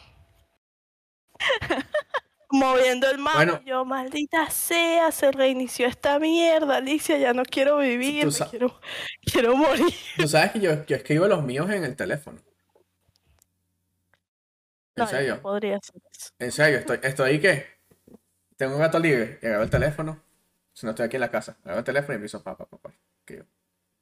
Speaker 1: Moviendo el mouse,
Speaker 3: Bueno.
Speaker 1: yo, maldita sea, se reinició esta mierda, Alicia, ya no quiero vivir, me quiero, quiero morir.
Speaker 3: Tú sabes que yo, yo escribo los míos en el teléfono. En
Speaker 1: No,
Speaker 3: serio,
Speaker 1: no podría hacer eso.
Speaker 3: en serio, estoy, estoy ahí que tengo un gato libre y agarro el teléfono. Si no estoy aquí en la casa, agarro el teléfono y empiezo pa, pa, pa.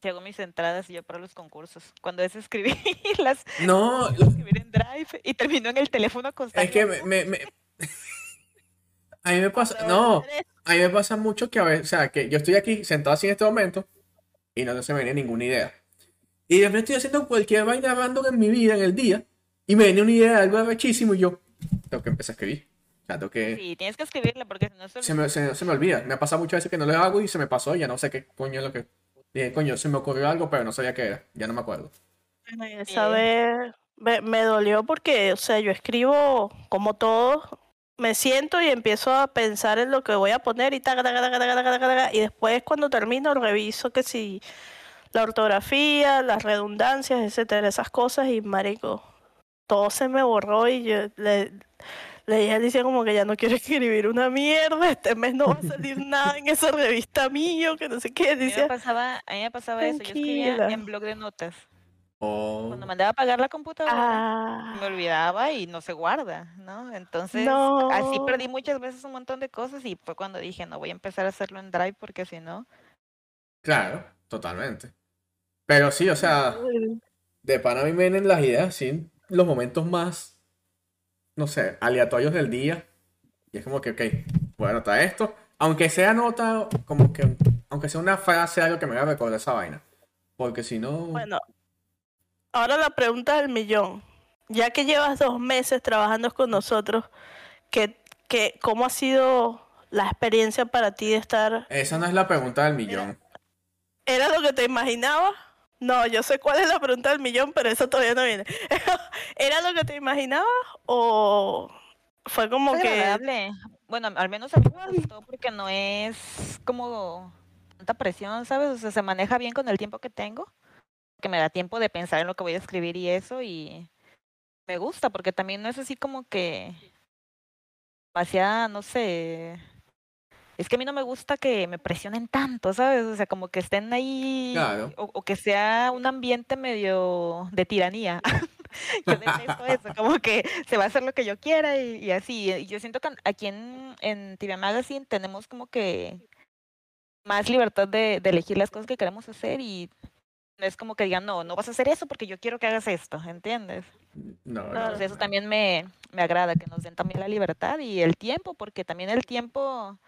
Speaker 2: Si hago mis entradas y yo para los concursos. Cuando es escribirlas, <laughs>
Speaker 3: No,
Speaker 2: escribir en Drive y termino en el teléfono acostado.
Speaker 3: es que me, me- me- <laughs> a mí me pasa, no, a mí me pasa mucho que a veces, o sea, que yo estoy aquí sentado así en este momento y no se me viene ninguna idea. Y de repente estoy haciendo cualquier vaina random en mi vida, en el día, y me viene una idea de algo arrechísimo y yo tengo que empezar a escribir. O sea, tengo que...
Speaker 2: Sí, tienes que escribirla porque si no se
Speaker 3: Se me, se, se me olvida. Me ha pasado muchas veces que no lo hago y se me pasó y ya no sé qué coño es lo que... Dije, coño, se me ocurrió algo, pero no sabía qué era. Ya no me acuerdo.
Speaker 1: Esa vez me, me dolió porque, o sea, yo escribo como todo, me siento y empiezo a pensar en lo que voy a poner y taca, taca, taca, y después cuando termino reviso que si la ortografía, las redundancias, etcétera, esas cosas y marico, todo se me borró y yo le, le dije a Alicia como que ya no quiero <laughs> escribir una mierda, este mes no va a salir <laughs> nada en esa revista mío, que no sé qué,
Speaker 2: A mí me
Speaker 1: dice,
Speaker 2: pasaba, a mí me pasaba eso. Yo escribía en blog de notas. Cuando mandaba a pagar la computadora,
Speaker 1: ah,
Speaker 2: me olvidaba y no se guarda, ¿no? Entonces, así
Speaker 1: No.
Speaker 2: perdí muchas veces un montón de cosas y fue cuando dije, no voy a empezar a hacerlo en Drive porque si no,
Speaker 3: Claro, totalmente. Pero sí, o sea, de pana a mí me vienen las ideas así en los momentos más, no sé, aleatorios del día. Y es como que, ok, voy a anotar esto. Aunque sea nota, como que, aunque sea una frase, algo que me haga recordar esa vaina. Porque si no...
Speaker 1: Bueno, ahora la pregunta del millón. Ya que llevas dos meses trabajando con nosotros, ¿qué, qué, ¿cómo ha sido la experiencia para ti de estar?
Speaker 3: Esa no es la pregunta del millón.
Speaker 1: ¿Era lo que te imaginabas? No, yo sé cuál es la pregunta del millón, pero eso todavía no viene. <laughs> ¿Era lo que te imaginabas o fue como
Speaker 2: es
Speaker 1: que...
Speaker 2: agradable. Bueno, al menos a mí me gustó porque no es como tanta presión, ¿sabes? O sea, se maneja bien con el tiempo que tengo, que me da tiempo de pensar en lo que voy a escribir y eso, y me gusta porque también no es así como que demasiada, no sé. Es que a mí no me gusta que me presionen tanto, ¿sabes? O sea, como que estén ahí
Speaker 3: Claro.
Speaker 2: o, o que sea un ambiente medio de tiranía. <laughs> yo detesto eso, como que se va a hacer lo que yo quiera y, y así. Y yo siento que aquí en, en TV Magazine tenemos como que más libertad de, de elegir las cosas que queremos hacer y es como que digan, no, no vas a hacer eso porque yo quiero que hagas esto, ¿entiendes?
Speaker 3: No, no,
Speaker 2: Entonces eso
Speaker 3: no.
Speaker 2: también me, me agrada, que nos den también la libertad y el tiempo, porque también el tiempo,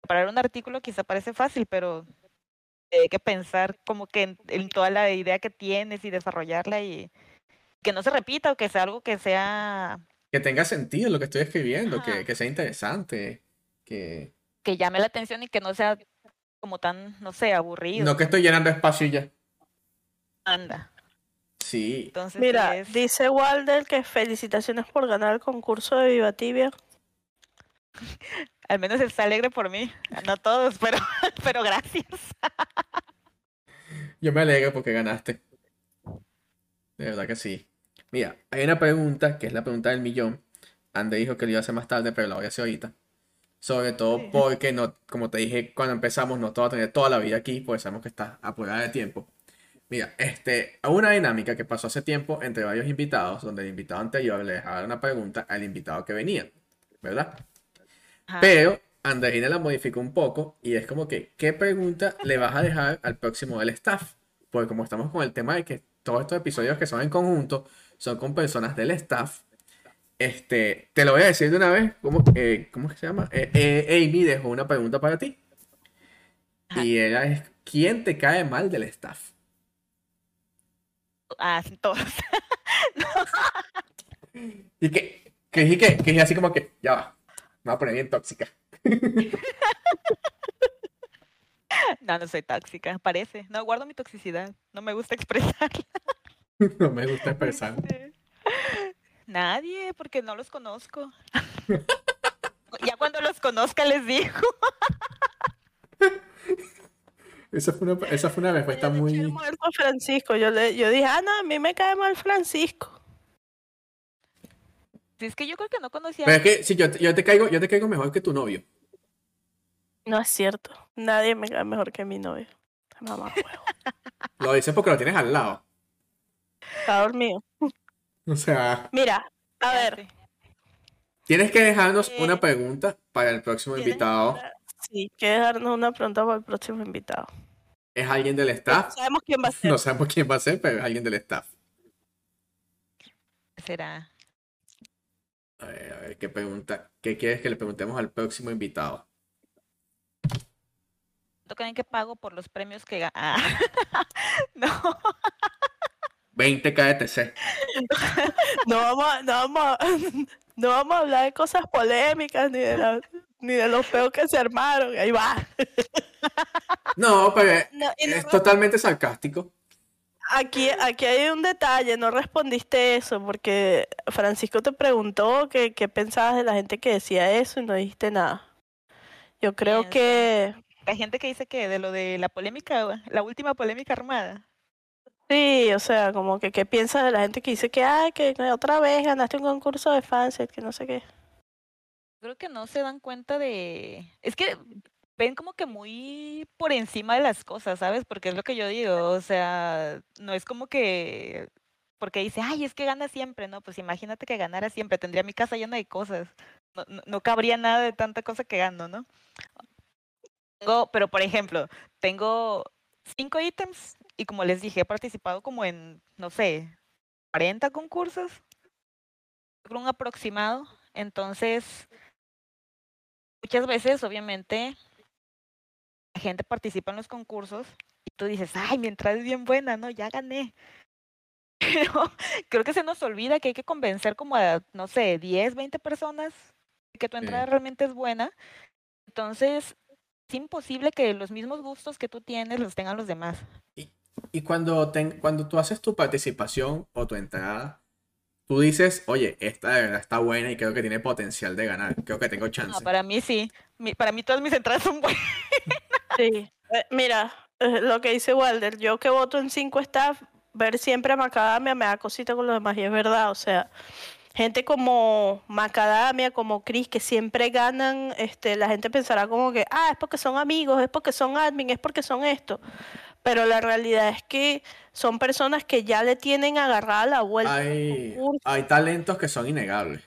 Speaker 2: preparar un artículo quizá parece fácil, pero hay que pensar como que en, en toda la idea que tienes y desarrollarla y que no se repita o que sea algo que sea,
Speaker 3: Que tenga sentido lo que estoy escribiendo, que, que sea interesante, que...
Speaker 2: que llame la atención y que no sea como tan, no sé, aburrido.
Speaker 3: No que estoy llenando espacio y ya.
Speaker 2: Anda.
Speaker 3: Sí,
Speaker 2: Entonces
Speaker 1: Mira,
Speaker 2: es-
Speaker 1: dice Walder que felicitaciones por ganar el concurso de Viva Tibia. <laughs>
Speaker 2: al menos está alegre por mí, no todos, <laughs> pero, pero gracias.
Speaker 3: yo me alegro porque ganaste. De verdad que sí. Mira, hay una pregunta que es la pregunta del millón. Ande dijo que lo iba a hacer más tarde, pero la voy a hacer ahorita. Sobre todo
Speaker 2: Sí.
Speaker 3: porque, no, como te dije cuando empezamos, no te va a tener toda la vida aquí, porque sabemos que estás apurada de tiempo. Mira, este, hubo una dinámica que pasó hace tiempo entre varios invitados, donde el invitado anterior le dejaba una pregunta al invitado que venía, ¿verdad?
Speaker 2: Ajá.
Speaker 3: Pero Andreina la modificó un poco y es como que, ¿qué pregunta le vas a dejar al próximo del staff? Porque como estamos con el tema de que todos estos episodios que son en conjunto son con personas del staff, este, te lo voy a decir de una vez, ¿cómo, eh, ¿cómo es que se llama? Eh, eh, Amy dejó una pregunta para ti
Speaker 2: Ajá.
Speaker 3: y era, es, ¿quién te cae mal del staff?
Speaker 2: Ah, todos. <laughs>
Speaker 3: Y que, que dije que, que así como que, ya va, me voy a poner bien tóxica.
Speaker 2: No, no soy tóxica, parece. No, guardo mi toxicidad. No me gusta <laughs> expresarla. <laughs>
Speaker 3: no me gusta expresar.
Speaker 2: Nadie, porque no los conozco. ya cuando los conozca les digo.
Speaker 3: Esa fue una, esa fue una respuesta
Speaker 1: Yo
Speaker 3: muy...
Speaker 1: muerto a Francisco. Yo, le, yo dije, ah, no, a mí me cae mal Francisco.
Speaker 2: Sí, Es que yo creo que no conocía.
Speaker 3: Pero es que si yo, te- yo te caigo, yo te caigo mejor que tu novio.
Speaker 1: No es cierto. Nadie me cae mejor que mi novio. Mamá, <laughs> huevo.
Speaker 3: Lo dices porque lo tienes al lado.
Speaker 1: Está dormido.
Speaker 3: O sea,
Speaker 1: Mira, a ver.
Speaker 3: tienes que dejarnos
Speaker 1: Eh,
Speaker 3: una pregunta para el próximo invitado.
Speaker 1: una- Sí, que dejarnos una pregunta para el próximo invitado.
Speaker 3: ¿Es alguien del staff?
Speaker 1: Sabemos quién va a ser.
Speaker 3: No sabemos quién va a ser, pero es alguien del staff.
Speaker 2: Será.
Speaker 3: A ver, a ver, ¿qué pregunta? ¿Qué quieres que le preguntemos al próximo invitado?
Speaker 2: ¿Tocan que pago por los premios que ga- Ah. <laughs> no.
Speaker 3: 20 KTC. <laughs>
Speaker 1: No vamos, a, no, vamos a, <laughs> no vamos a hablar de cosas polémicas ni de, la- ni de los feos que se armaron. Ahí va. <laughs>
Speaker 3: No, pero
Speaker 1: No, y no
Speaker 3: es totalmente sarcástico.
Speaker 1: aquí, aquí hay un detalle, no respondiste eso porque Francisco te preguntó que- qué pensabas de la gente que decía eso y no dijiste nada. Yo creo que
Speaker 2: Hay gente que dice que de lo de la polémica, la última polémica armada.
Speaker 1: sí, o sea, como que qué piensas de la gente que dice que, ay, que otra vez ganaste un concurso de fans, que no sé qué.
Speaker 2: Creo que no se dan cuenta de... Es que ven como que muy por encima de las cosas, ¿sabes? Porque es lo que yo digo, o sea, no es como que... Porque dice, ay, es que gana siempre, ¿no? Pues imagínate que ganara siempre, tendría mi casa llena de cosas. No, no, cabría nada de tanta cosa que gano, ¿no? Tengo, pero por ejemplo, tengo cinco ítems y como les dije, he participado como en, no sé, 40 concursos. Un aproximado. Entonces, muchas veces, obviamente, la gente participa en los concursos y tú dices, ay, mi entrada es bien buena, ¿no? Ya gané. <laughs> Pero creo que se nos olvida que hay que convencer como a, no sé, 10, 20 personas de que tu
Speaker 3: Sí.
Speaker 2: entrada realmente es buena. Entonces, es imposible que los mismos gustos que tú tienes los tengan los demás.
Speaker 3: Y cuando, ten- cuando tú haces tu participación o tu entrada, tú dices, oye, esta de verdad está buena y creo que tiene potencial de ganar. Creo que tengo
Speaker 2: No,
Speaker 3: chance.
Speaker 2: para mí sí. Mi- para mí todas mis entradas son buenas.
Speaker 1: Sí. Eh, mira, eh, lo que dice Walder, yo que voto en 5 staff, ver siempre a Macadamia me da cosita con los demás y es verdad, o sea, gente como Macadamia, como Chris, que siempre ganan, este, la gente pensará como que, ah, es porque son amigos, es porque son admin, es porque son esto. Pero la realidad es que son personas que ya le tienen agarrada la vuelta.
Speaker 3: Hay, hay talentos que son innegables.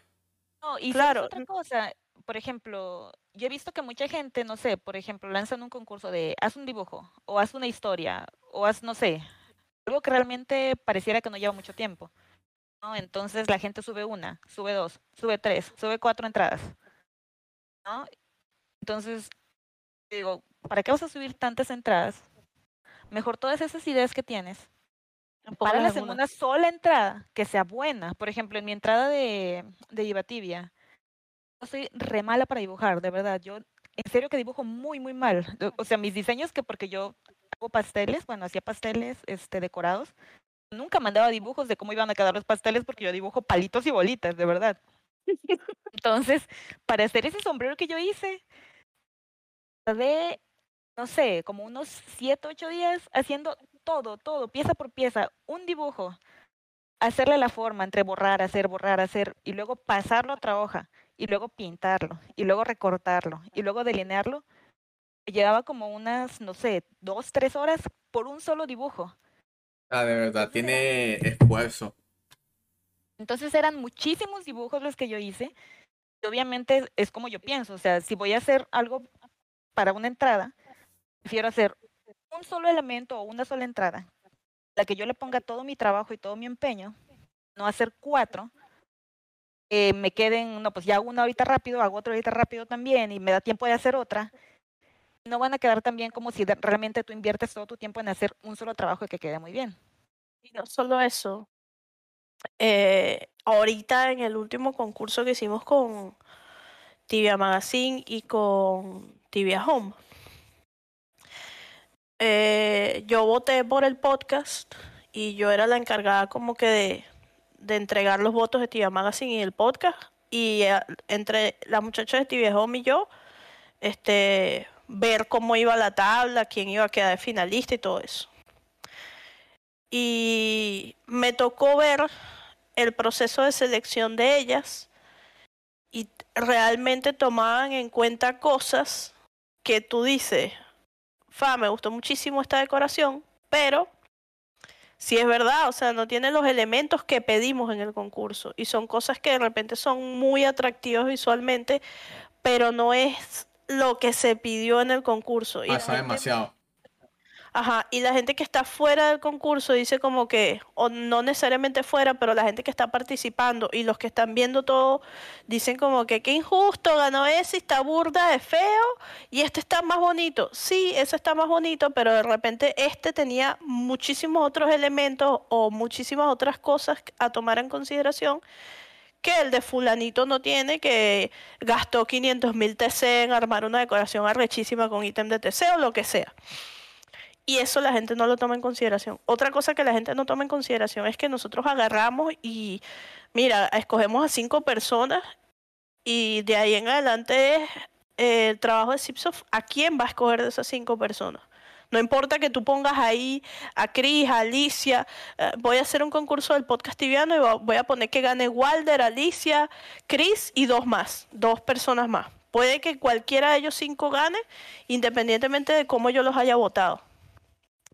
Speaker 2: No, y ¿sabes
Speaker 1: Claro.
Speaker 2: otra cosa, por ejemplo, yo he visto que mucha gente, no sé, por ejemplo, lanzan un concurso de haz un dibujo, o haz una historia, o haz, no sé, algo que realmente pareciera que no lleva mucho tiempo. ¿no? Entonces la gente sube una, sube dos, sube tres, sube cuatro entradas. ¿no? Entonces, digo, ¿para qué vas a subir tantas entradas? Mejor todas esas ideas que tienes, páralas en
Speaker 1: una.
Speaker 2: sola entrada que sea buena. Por ejemplo, en mi entrada de, de Ibatibia, yo soy re mala para dibujar, de verdad. Yo en serio que dibujo muy, muy mal. O- sea, mis diseños que porque yo hago pasteles, bueno, hacía pasteles este, decorados, nunca mandaba dibujos de cómo iban a quedar los pasteles porque yo dibujo palitos y bolitas, de verdad. <laughs> Entonces, para hacer ese sombrero que yo hice, tardé, no sé, como unos 7, 8 días haciendo todo, todo, pieza por pieza, un dibujo, hacerle la forma entre borrar, hacer, borrar, hacer, y luego pasarlo a otra hoja, y luego pintarlo, y luego recortarlo, y luego delinearlo. Llevaba como unas, no sé, dos, tres horas por un solo dibujo.
Speaker 3: Ah, de verdad, tiene esfuerzo.
Speaker 2: Entonces eran muchísimos dibujos los que yo hice. Y obviamente es como yo pienso, o sea, si voy a hacer algo para una entrada, prefiero hacer un solo elemento o una sola entrada, en la que yo le ponga todo mi trabajo y todo mi empeño, no hacer cuatro, que me queden, no, pues ya hago una ahorita rápido, hago otra ahorita rápido también y me da tiempo de hacer otra. No van a quedar tan bien como si realmente tú inviertes todo tu tiempo en hacer un solo trabajo y que quede muy bien.
Speaker 1: Y no solo eso. eh, ahorita en el último concurso que hicimos con Tibia Magazine y con Tibia Home, eh, yo voté por el podcast y yo era la encargada como que de, de entregar los votos de TV Magazine y el podcast. Y eh, entre las muchachas de TV Home y yo, este, ver cómo iba la tabla, quién iba a quedar de finalista y todo eso. Y me tocó ver el proceso de selección de ellas y realmente tomaban en cuenta cosas que tú dices, fa, me gustó muchísimo esta decoración, pero si es verdad, o sea, no tiene los elementos que pedimos en el concurso y son cosas que de repente son muy atractivas visualmente, pero no es lo que se pidió en el concurso.
Speaker 3: Pasa
Speaker 1: gente-
Speaker 3: demasiado.
Speaker 1: Ajá, y la gente que está fuera del concurso dice como que, o no necesariamente fuera, pero la gente que está participando y los que están viendo todo dicen como que qué injusto, ganó ese, está burda, es feo, y este está más bonito. Sí, ese está más bonito, pero de repente este tenía muchísimos otros elementos o muchísimas otras cosas a tomar en consideración que el de fulanito no tiene, que gastó 500 mil TC en armar una decoración arrechísima con ítem de TC o lo que sea. Y eso la gente no lo toma en consideración. Otra cosa que la gente no toma en consideración es que nosotros agarramos y, mira, escogemos a cinco personas y de ahí en adelante es eh, el trabajo de Zipsoft a quién va a escoger de esas cinco personas. No importa que tú pongas ahí a Cris, a Alicia, eh, voy a hacer un concurso del podcast tibiano y voy a poner que gane Walder, Alicia, Chris y dos más, dos personas más. Puede que cualquiera de ellos cinco gane, independientemente de cómo yo los haya votado.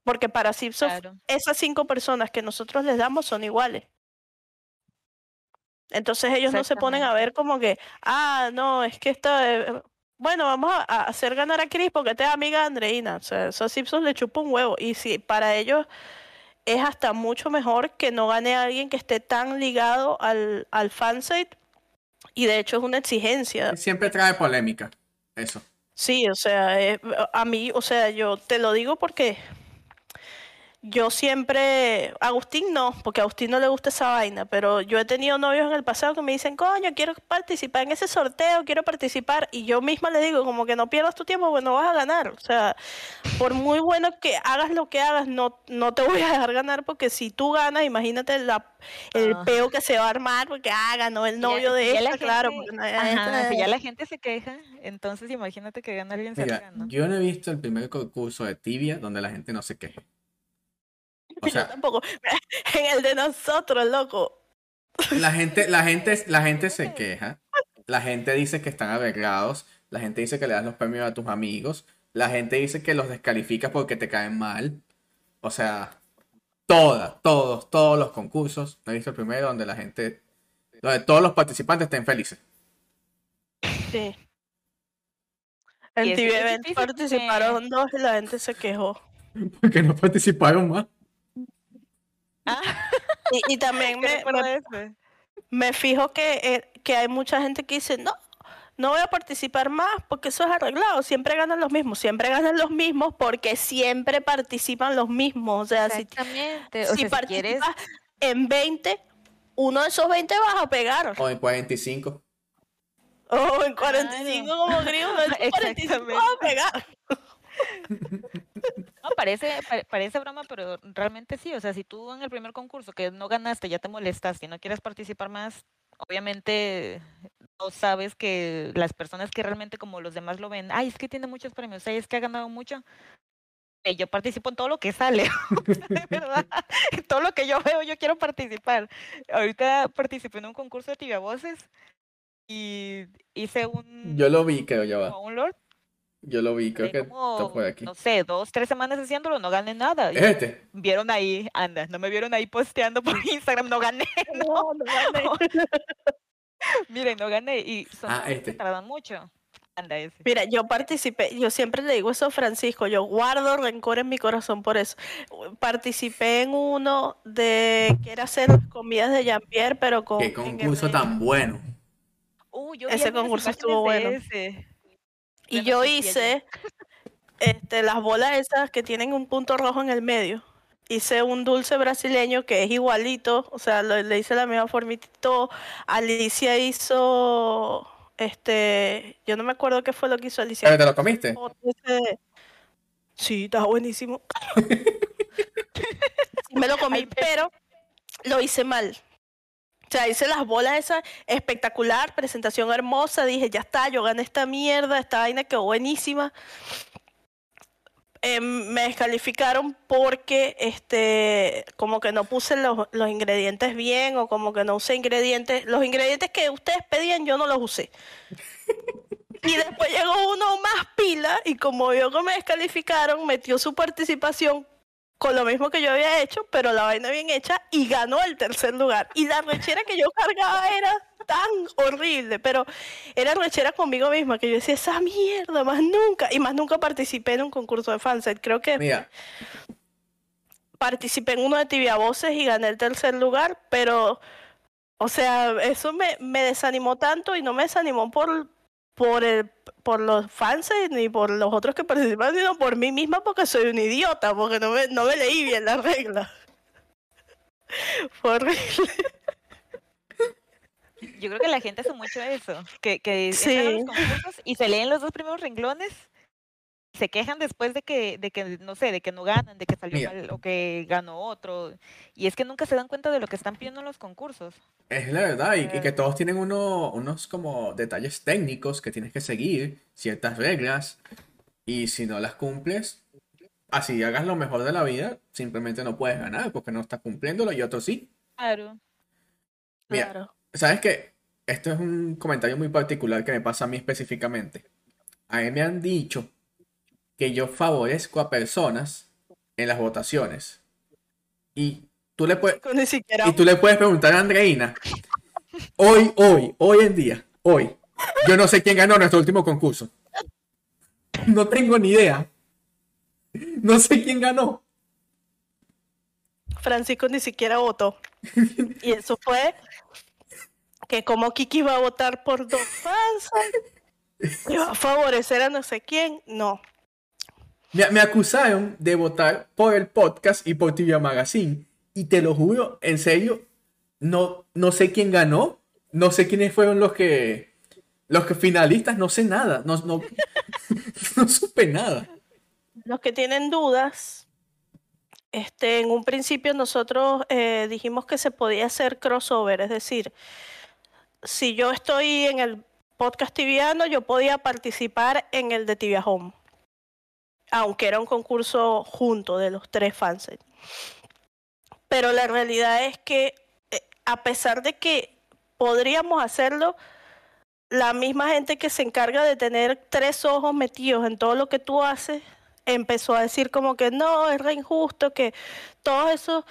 Speaker 1: Porque para
Speaker 2: Claro.
Speaker 1: esas cinco personas que nosotros les damos son iguales. Entonces ellos no se ponen a ver como que, ah, no, es que esta, eh, bueno, vamos a, a hacer ganar a Chris porque te es amiga de Andreina. O sea, eso a Simpson le chupa un huevo. Y si para ellos es hasta mucho mejor que no gane alguien que esté tan ligado al, al fansite. Y de hecho es una exigencia.
Speaker 3: Siempre trae polémica. Eso.
Speaker 1: Sí, o sea, eh, a mí, o sea, yo te lo digo porque yo siempre, Agustín no, porque a Agustín no le gusta esa vaina, pero yo he tenido novios en el pasado que me dicen, coño, quiero participar en ese sorteo, quiero participar, y yo misma le digo, como que no pierdas tu tiempo, porque no vas a ganar, o sea, por muy bueno que hagas lo que hagas, no, no te <laughs> voy a dejar ganar, porque si tú ganas, imagínate la, el
Speaker 2: Ah.
Speaker 1: peo que se va a armar, porque, ah, ganó el novio de
Speaker 2: ya la
Speaker 1: esta, claro,
Speaker 2: Ajá, si ya la gente se queja, entonces imagínate que gana alguien
Speaker 3: Mira,
Speaker 2: cercano.
Speaker 3: yo no he visto el primer concurso de tibia donde la gente no se queje. <laughs> O
Speaker 1: yo
Speaker 3: sea,
Speaker 1: tampoco, <laughs> en el de nosotros, loco,
Speaker 3: la gente, la gente, la gente se <laughs> queja. La gente dice que están aberrados. La gente dice que le das los premios a tus amigos. La gente dice que los descalificas porque te caen mal. O sea, todas, todos, todos los concursos. No he visto el primero donde la gente, donde todos los participantes estén felices.
Speaker 1: Sí. En TV Event participaron dos y la gente se quejó.
Speaker 3: Porque no participaron más.
Speaker 2: Ah, <laughs>
Speaker 1: Y, y también <laughs>
Speaker 2: ¿qué
Speaker 1: me, me, fijo que, eh, que hay mucha gente que dice, no, no voy a participar más porque eso es arreglado, siempre ganan los mismos, siempre ganan los mismos porque siempre participan los mismos. O sea, si.
Speaker 2: O
Speaker 1: si
Speaker 2: sea, si quieres,
Speaker 1: participas en 20, uno de esos 20 vas a pegar.
Speaker 3: O en 45.
Speaker 1: O en 45 como gringo, uno de esos 45 vas a pegar. <laughs>
Speaker 2: no, parece, pa- parece broma, pero realmente sí. O sea, si tú en el primer concurso que no ganaste, ya te molestaste y no quieres participar más, obviamente no sabes que las personas que realmente como los demás lo ven, ay, es que tiene muchos premios, ay, es que ha ganado mucho. Eh, yo participo en todo lo que sale, <laughs> de verdad, en todo lo que yo veo, yo quiero participar. Ahorita participé en un concurso de tibia voces y hice un,
Speaker 3: Yo lo vi, creo, ya va.
Speaker 2: como un Lord.
Speaker 3: Yo lo vi, creo
Speaker 2: Duré
Speaker 3: que
Speaker 2: como,
Speaker 3: por aquí.
Speaker 2: no sé, dos, tres semanas haciéndolo, no gané nada. y
Speaker 3: ¿Es este?
Speaker 2: Vieron ahí, anda, no me vieron ahí posteando por <laughs> Instagram, no gané. <laughs>
Speaker 1: No, no gané. <laughs>
Speaker 2: Miren, no gané. Y son
Speaker 3: Ah,
Speaker 2: cosas que
Speaker 3: este.
Speaker 2: tardan mucho. Anda ese.
Speaker 1: Mira, yo participé, yo siempre le digo eso a Francisco, yo guardo rencor en mi corazón por eso. Participé en uno de que era hacer las comidas de Jean-Pierre, pero con
Speaker 3: Qué
Speaker 1: en
Speaker 3: concurso tan bueno.
Speaker 2: Uh, yo vi
Speaker 1: Ese
Speaker 2: algunas
Speaker 1: concurso
Speaker 2: imágenes
Speaker 1: estuvo
Speaker 2: de
Speaker 1: bueno.
Speaker 2: ese.
Speaker 1: Y yo hice este, las bolas esas que tienen un punto rojo en el medio. Hice un dulce brasileño que es igualito, o sea, lo- le hice la misma formita y todo. Alicia hizo, este, yo no me acuerdo qué fue lo que hizo Alicia.
Speaker 3: ¿Pero te lo comiste?
Speaker 1: Ese- Sí, estaba buenísimo. Sí, <laughs> me lo comí, pero lo hice mal. O sea, hice las bolas esas espectacular, presentación hermosa, dije, ya está, yo gané esta mierda, esta vaina quedó buenísima. Em, me descalificaron porque este como que no puse los, los ingredientes bien o como que no usé ingredientes. Los ingredientes que ustedes pedían yo no los usé. Y después llegó uno más pila y como vio que me descalificaron, metió su participación con lo mismo que yo había hecho, pero la vaina bien hecha y ganó el tercer lugar. Y la rechera que yo cargaba era tan horrible, pero era rechera conmigo misma, que yo decía, esa mierda, más nunca, y más nunca participé en un concurso de fanset. Creo que
Speaker 3: Mira,
Speaker 1: participé en uno de tibia voces y gané el tercer lugar, pero, o sea, eso me, me desanimó tanto y no me desanimó por, por, el, por los fans ni por los otros que participan, sino por mí misma porque soy un idiota, porque no me, no me leí bien las reglas. Fue horrible.
Speaker 2: Yo creo que la gente hace mucho eso, que, que
Speaker 1: Sí.
Speaker 2: los concursos y se leen los dos primeros renglones, se quejan después de que, de que, no sé, de que no ganan, de que salió
Speaker 3: Mira.
Speaker 2: mal o que ganó otro. Y es que nunca se dan cuenta de lo que están pidiendo en los concursos.
Speaker 3: es la verdad, y, y que todos tienen uno- unos como detalles técnicos que tienes que seguir, ciertas reglas, y si no las cumples, así hagas lo mejor de la vida, simplemente no puedes ganar porque no estás cumpliéndolo y otros sí.
Speaker 2: Claro.
Speaker 3: Mira,
Speaker 1: Claro.
Speaker 3: ¿Sabes qué? Esto es un comentario muy particular que me pasa a mí específicamente. A mí me han dicho que yo favorezco a personas en las votaciones. Y tú le puedes, y tú le puedes preguntar a Andreina, hoy, hoy, hoy en día, hoy, yo no sé quién ganó nuestro último concurso. No tengo ni idea. No sé quién ganó.
Speaker 1: Francisco ni siquiera votó. Y eso fue que como Kiki iba a votar por dos fans, iba a favorecer a no sé quién. No.
Speaker 3: Me, acusaron de votar por el podcast y por Tibia Magazine. Y te lo juro, en serio, no, no sé quién ganó. No sé quiénes fueron los que. Los que finalistas, no sé nada. No, no, <laughs> no supe nada.
Speaker 1: Los que tienen dudas, este, en un principio nosotros eh, dijimos que se podía hacer crossover, es decir, si yo estoy en el podcast tibiano, yo podía participar en el de Tibia Home, aunque era un concurso junto de los tres fans. Pero la realidad es que eh, a pesar de que podríamos hacerlo, la misma gente que se encarga de tener tres ojos metidos en todo lo que tú haces, empezó a decir como que no, es re injusto, que todo eso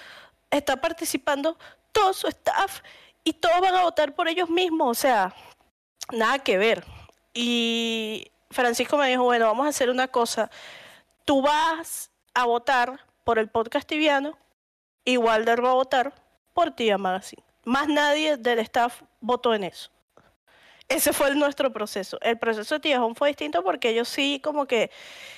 Speaker 1: está participando todo su staff y todos van a votar por ellos mismos, o sea, nada que ver. Y Francisco me dijo, bueno, vamos a hacer una cosa, tú vas a votar por el podcast tibiano, igual de va a votar por Tibia Magazine. Más nadie del staff votó en eso. Ese fue el- nuestro proceso. El proceso de Tijón fue distinto porque ellos sí, como que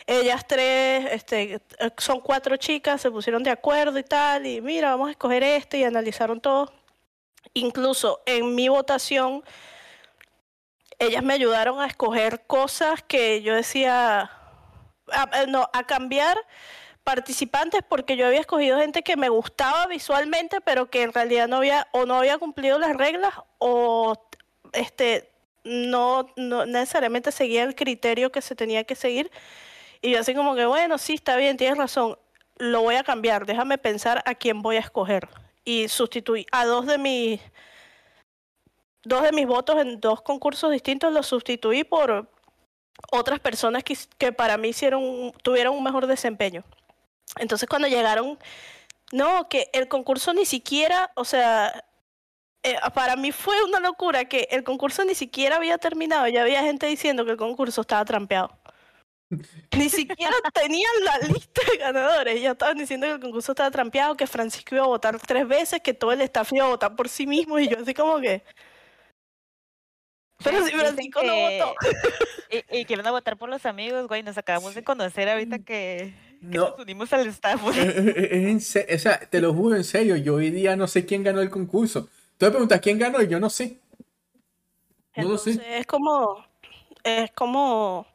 Speaker 1: ellas tres, este, son cuatro chicas, se pusieron de acuerdo y tal, y mira, vamos a escoger este y analizaron todo. Incluso en mi votación, ellas me ayudaron a escoger cosas que yo decía, a, eh, no, a cambiar participantes porque yo había escogido gente que me gustaba visualmente, pero que en realidad no había o no había cumplido las reglas o este no, no necesariamente seguía el criterio que se tenía que seguir. Y yo así como que, bueno, sí, está bien, tienes razón, lo voy a cambiar, déjame pensar a quién voy a escoger. Y sustituí a dos de mis dos de mis votos en dos concursos distintos los sustituí por otras personas que, que para mí hicieron tuvieron un mejor desempeño. Entonces cuando llegaron, no, que el concurso ni siquiera, o sea, eh, para mí fue una locura que el concurso ni siquiera había terminado. Ya había gente diciendo que el concurso estaba trampeado. Ni siquiera <laughs> tenían la lista de ganadores. Ya estaban diciendo que el concurso estaba trampeado, que Francisco iba a votar tres veces, que todo el staff iba a votar por sí mismo. Y yo así como que... Pero si Francisco no votó. <laughs>
Speaker 2: Y, y que van a votar por los amigos, güey. Nos acabamos de conocer ahorita que, que
Speaker 3: No.
Speaker 2: nos unimos al staff. güey.
Speaker 3: Eh, eh, eh, en se- o sea, te lo juro en serio, yo hoy día no sé quién ganó el concurso. Tú me preguntas quién ganó y yo no sé. No lo sé.
Speaker 1: Es como, es como,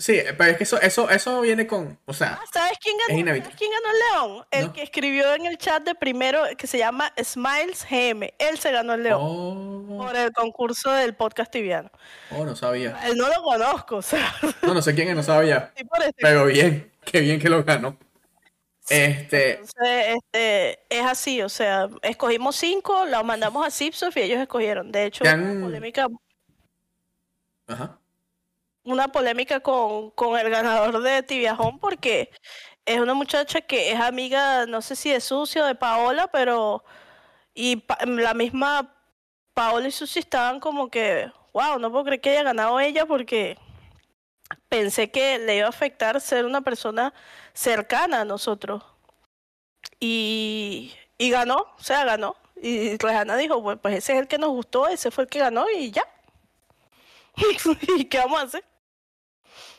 Speaker 3: Sí, pero es que eso, eso, eso viene con, o sea,
Speaker 1: Ah, ¿Sabes quién ganó?
Speaker 3: inevitable.
Speaker 1: ¿Sabes quién ganó el León? El
Speaker 3: No.
Speaker 1: que escribió en el chat de primero, que se llama Smiles GM. Él se ganó el León
Speaker 3: oh,
Speaker 1: por el concurso del podcast tibiano.
Speaker 3: oh, no sabía.
Speaker 1: Él no lo conozco, o sea,
Speaker 3: No, no sé quién es, no sabía. <laughs>
Speaker 1: sí por este
Speaker 3: Pero bien, qué bien que lo ganó. Este,
Speaker 1: Entonces, este, es así, o sea, escogimos cinco, los mandamos a Zipsoft y ellos escogieron. De hecho,
Speaker 3: ¿Te
Speaker 1: una
Speaker 3: han-
Speaker 1: polémica,
Speaker 3: ajá.
Speaker 1: Una polémica con, con el ganador de Tibiajón porque es una muchacha que es amiga, no sé si de Sucio de Paola, pero y la misma Paola y Susi estaban como que, wow, no puedo creer que haya ganado ella porque pensé que le iba a afectar ser una persona cercana a nosotros. Y, y ganó, o sea, ganó. Y Rejana dijo, pues, pues ese es el que nos gustó, ese fue el que ganó y ya. <laughs> ¿Y qué vamos a hacer?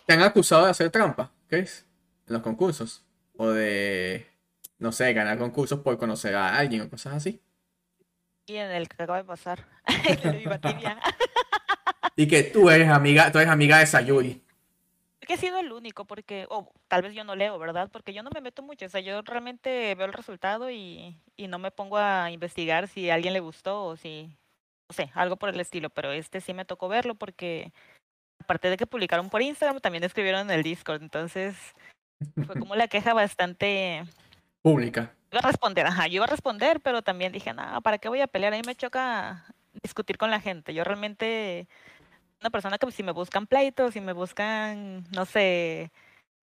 Speaker 3: ¿Te han acusado de hacer trampa, Chris? En los concursos. O de, no sé, ganar concursos por conocer a alguien o cosas así.
Speaker 2: Y en el que acaba de pasar. <laughs>
Speaker 3: Y que tú eres amiga, tú eres amiga de Sayuri.
Speaker 2: que he sido el único, porque, o tal vez yo no leo, ¿verdad? Porque yo no me meto mucho, o sea, yo realmente veo el resultado y, y no me pongo a investigar si a alguien le gustó o si, no sé, algo por el estilo, pero este sí me tocó verlo porque, aparte de que publicaron por Instagram, también escribieron en el Discord, entonces fue <laughs> como la queja bastante...
Speaker 3: Pública.
Speaker 2: Iba a responder, ajá, yo iba a responder, pero también dije, no, ¿para qué voy a pelear? A mí me choca discutir con la gente. Yo realmente, una persona que si me buscan pleitos, si me buscan, no sé,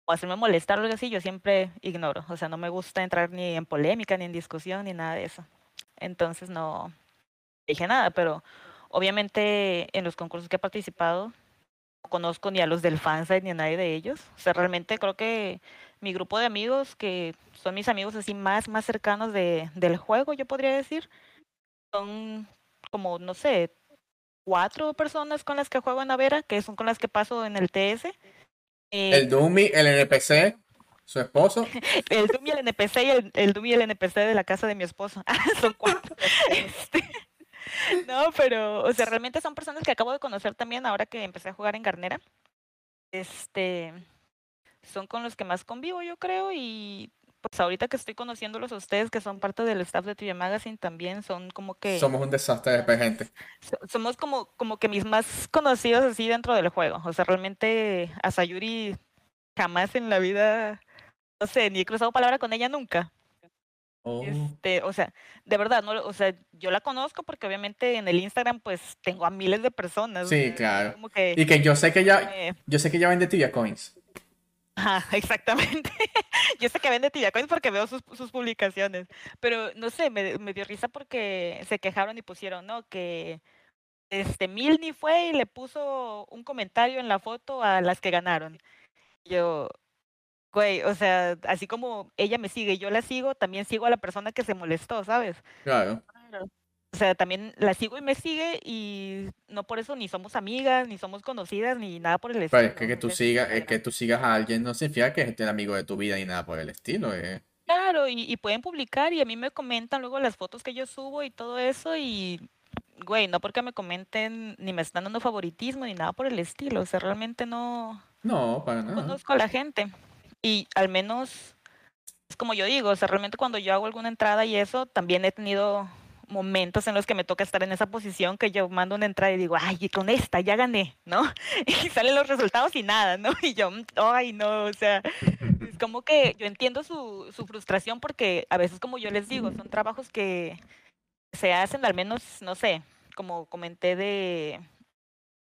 Speaker 2: o hacerme molestar o algo así, yo siempre ignoro. O sea, no me gusta entrar ni en polémica, ni en discusión, ni nada de eso. Entonces no dije nada, pero obviamente en los concursos que he participado, conozco ni a los del fansite ni a nadie de ellos. O sea, realmente creo que mi grupo de amigos, que son mis amigos así más, más cercanos de, del juego, yo podría decir, son como, no sé, cuatro personas con las que juego en Avera, que son con las que paso en el TS. Eh,
Speaker 3: El Dumi, el NPC, su esposo. <laughs>
Speaker 2: el y el NPC y el, el Doom y el NPC de la casa de mi esposo. <laughs> son cuatro. <laughs> Este, no, pero, o sea, realmente son personas que acabo de conocer también ahora que empecé a jugar en Garnera. Este, son con los que más convivo, yo creo, y pues ahorita que estoy conociéndolos a ustedes, que son parte del staff de TV Magazine, también son como que
Speaker 3: Somos un desastre de gente.
Speaker 2: so- somos como, como que mis más conocidos así dentro del juego. O sea, realmente a Sayuri jamás en la vida, no sé, ni he cruzado palabra con ella nunca.
Speaker 3: Oh,
Speaker 2: Este, o sea, de verdad, no, o sea, yo la conozco porque obviamente en el Instagram pues tengo a miles de personas.
Speaker 3: Sí, claro.
Speaker 2: Como que
Speaker 3: Y que yo sé que
Speaker 2: eh,
Speaker 3: yo sé que ella vende tibia coins.
Speaker 2: Ajá, <laughs> exactamente. Yo sé que vende Tibia Coins porque veo sus, sus publicaciones, pero no sé, me, me dio risa porque se quejaron y pusieron, ¿no? Que este Milni fue y le puso un comentario en la foto a las que ganaron. Yo, güey, o sea, así como ella me sigue y yo la sigo, también sigo a la persona que se molestó, ¿sabes?
Speaker 3: Claro.
Speaker 2: O sea, también la sigo y me sigue y no por eso ni somos amigas, ni somos conocidas, ni nada por el estilo.
Speaker 3: Pero es que, que tú sigas, es que tú sigas a alguien no significa que es el amigo de tu vida ni nada por el estilo. eh.
Speaker 2: Claro, y, y pueden publicar y a mí me comentan luego las fotos que yo subo y todo eso y, güey, no porque me comenten ni me están dando favoritismo ni nada por el estilo, o sea, realmente no
Speaker 3: No, para nada.
Speaker 2: conozco a la gente y al menos es como yo digo, o sea, realmente cuando yo hago alguna entrada y eso, también he tenido momentos en los que me toca estar en esa posición que yo mando una entrada y digo, ay, y con esta ya gané, ¿no? <laughs> Y salen los resultados y nada, ¿no? <laughs> Y yo, "Mm, ay, no, o sea, es como que yo entiendo su, su frustración porque a veces, como yo les digo, son trabajos que se hacen al menos, no sé, como comenté de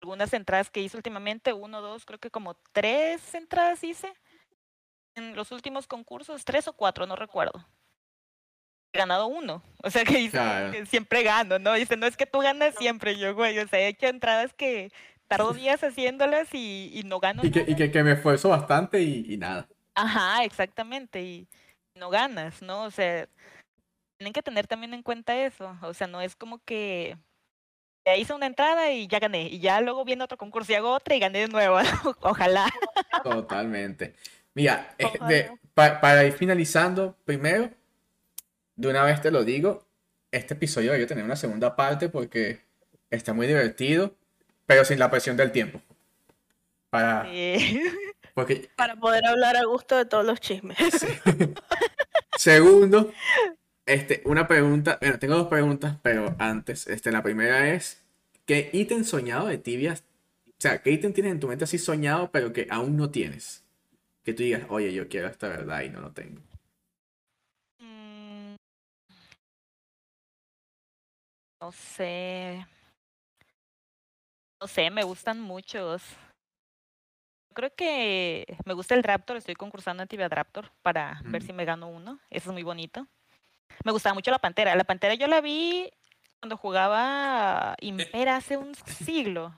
Speaker 2: algunas entradas que hice últimamente, uno, dos, creo que como tres entradas hice en los últimos concursos, tres o cuatro, no recuerdo. He ganado uno, <laughs> o sea que, hice-
Speaker 3: Claro.
Speaker 2: que siempre gano, ¿no? Dice, no es que tú ganas siempre, yo, güey, o sea, he hecho entradas que tardo días haciéndolas y, y no gano
Speaker 3: Y que,
Speaker 2: nada.
Speaker 3: y que, que me esfuerzo bastante y, y nada.
Speaker 2: Ajá, exactamente, y no ganas, ¿no? O sea, tienen que tener también en cuenta eso, o sea, no es como que ya hice una entrada y ya gané, y ya luego viene otro concurso y hago otra y gané de nuevo, <laughs> ojalá.
Speaker 3: Totalmente. Mira, eh,
Speaker 1: Ojalá.
Speaker 3: de- pa- para ir finalizando, primero, de una vez te lo digo, este episodio debería tener una segunda parte porque está muy divertido, pero sin la presión del tiempo. Para,
Speaker 2: Sí. <laughs>
Speaker 3: porque
Speaker 1: Para poder hablar a gusto de todos los chismes. <laughs>
Speaker 3: Segundo, este, una pregunta, bueno, tengo dos preguntas, pero antes, este, la primera es, ¿qué ítem soñado de tibias? O sea, ¿qué ítem tienes en tu mente así soñado, pero que aún no tienes? Que tú digas, oye, yo quiero esta verdad y no lo tengo.
Speaker 2: Mm, No sé. No sé, me gustan muchos. Creo que me gusta el Raptor, estoy concursando en Tibia Raptor para ver
Speaker 3: Mm.
Speaker 2: si me gano uno. Eso es muy bonito. Me gustaba mucho la Pantera. La Pantera yo la vi cuando jugaba Impera hace un <laughs> siglo.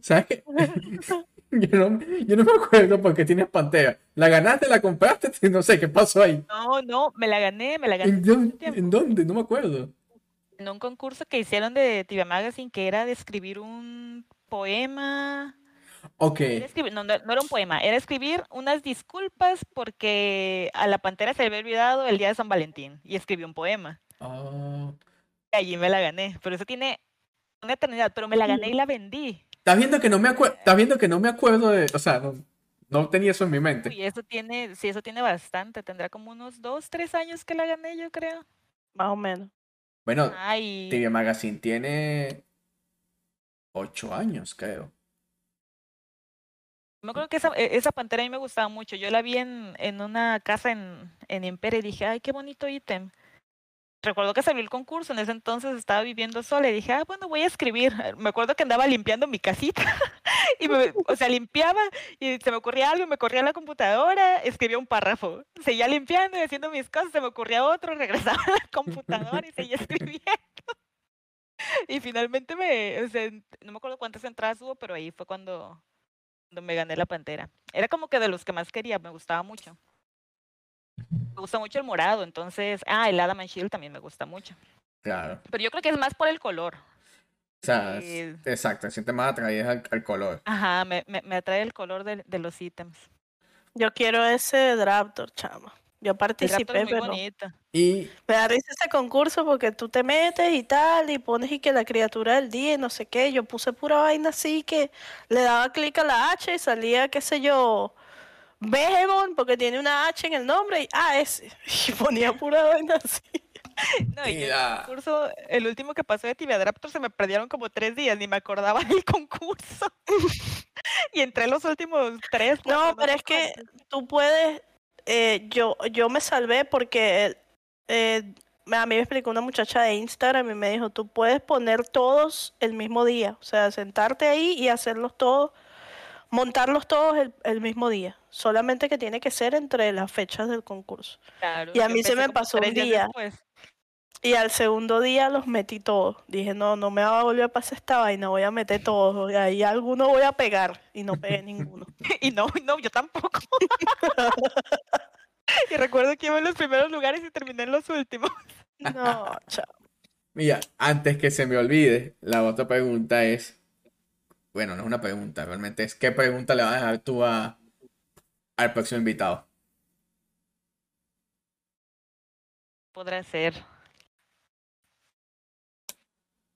Speaker 3: ¿Sabes? <laughs> <laughs> <laughs> Yo no, yo no me acuerdo porque tienes pantera. ¿La ganaste, la compraste? <laughs> No sé, ¿qué pasó ahí?
Speaker 2: No, no, me la gané, me la gané
Speaker 3: ¿En dónde?
Speaker 2: tiempo.
Speaker 3: ¿En dónde? No me acuerdo.
Speaker 2: en un concurso que hicieron de Tibia Magazine que era de escribir un poema.
Speaker 3: Ok,
Speaker 2: no, no, no era un poema, era escribir unas disculpas porque a la pantera se le había olvidado el día de San Valentín y escribí un poema. Y allí me la gané, pero eso tiene una eternidad, pero me la gané y la vendí.
Speaker 3: ¿Estás viendo que no me acuerdo? ¿Estás viendo que no me acuerdo de, o sea, no, no tenía eso en mi mente?
Speaker 2: Y eso tiene, sí, eso tiene bastante, tendrá como unos dos, tres años que la gané, yo creo.
Speaker 1: Más o menos.
Speaker 3: Bueno,
Speaker 2: Ay,
Speaker 3: TV Magazine tiene ocho años, creo.
Speaker 2: me acuerdo que esa, e- esa pantera a mí me gustaba mucho. Yo la vi en, en una casa en, en Impera y dije, ay, qué bonito ítem. Recuerdo que salió el concurso, en ese entonces estaba viviendo sola y dije, ah, bueno, voy a escribir. <laughs> Me acuerdo que andaba limpiando mi casita <laughs> y me, o sea, limpiaba y se me ocurría algo, me corría a la computadora, escribía un párrafo. Seguía limpiando y haciendo mis cosas, se me ocurría otro, <laughs> regresaba a la computadora y seguía escribiendo. Y finalmente me, o sea, no me acuerdo cuántas entradas hubo, pero ahí fue cuando, cuando me gané la pantera. Era como que de los que más quería, me gustaba mucho. Me gusta mucho el morado, entonces, ah, el Adam and Shield también me gusta mucho.
Speaker 3: Claro.
Speaker 2: Pero yo creo que es más por el color.
Speaker 3: O sea,
Speaker 2: Eh,
Speaker 3: exacto, siente más atraída al, al color.
Speaker 2: Ajá, me, me, me atrae el color de, de los ítems.
Speaker 1: Yo quiero ese Raptor, chama. Yo participé,
Speaker 2: es muy
Speaker 1: pero
Speaker 2: bonito.
Speaker 3: Y
Speaker 1: me da risa ese concurso porque tú te metes y tal, y pones y que la criatura del día y no sé qué. Yo puse pura vaina así que le daba clic a la H y salía, qué sé yo, Behemoth, porque tiene una H en el nombre, y ah, ese. <laughs> Y ponía pura vaina así.
Speaker 2: No, y el concurso, el último que pasó de Tibia Raptor se me perdieron como tres días, ni me acordaba <laughs> del concurso. y entré los últimos tres.
Speaker 1: No, pero es que tú puedes, eh, yo, yo me salvé porque eh, a mí me explicó una muchacha de Instagram y me dijo, tú puedes poner todos el mismo día, o sea, sentarte ahí y hacerlos todos, montarlos todos el, el mismo día, solamente que tiene que ser entre las fechas del concurso.
Speaker 2: Claro,
Speaker 1: y a mí se me pasó un día.
Speaker 2: después.
Speaker 1: Y al segundo día los metí todos. Dije, no, no me va a volver a pasar esta vaina, voy a meter todos. Y ahí alguno voy a pegar. Y no pegué ninguno. <laughs>
Speaker 2: Y no, no, yo tampoco. <laughs> y recuerdo que iba en los primeros lugares y terminé en los últimos.
Speaker 1: No, chao.
Speaker 3: mira, antes que se me olvide, la otra pregunta es, bueno, no es una pregunta, realmente es, ¿qué pregunta le vas a dejar tú a, al próximo invitado?
Speaker 2: Podrá ser,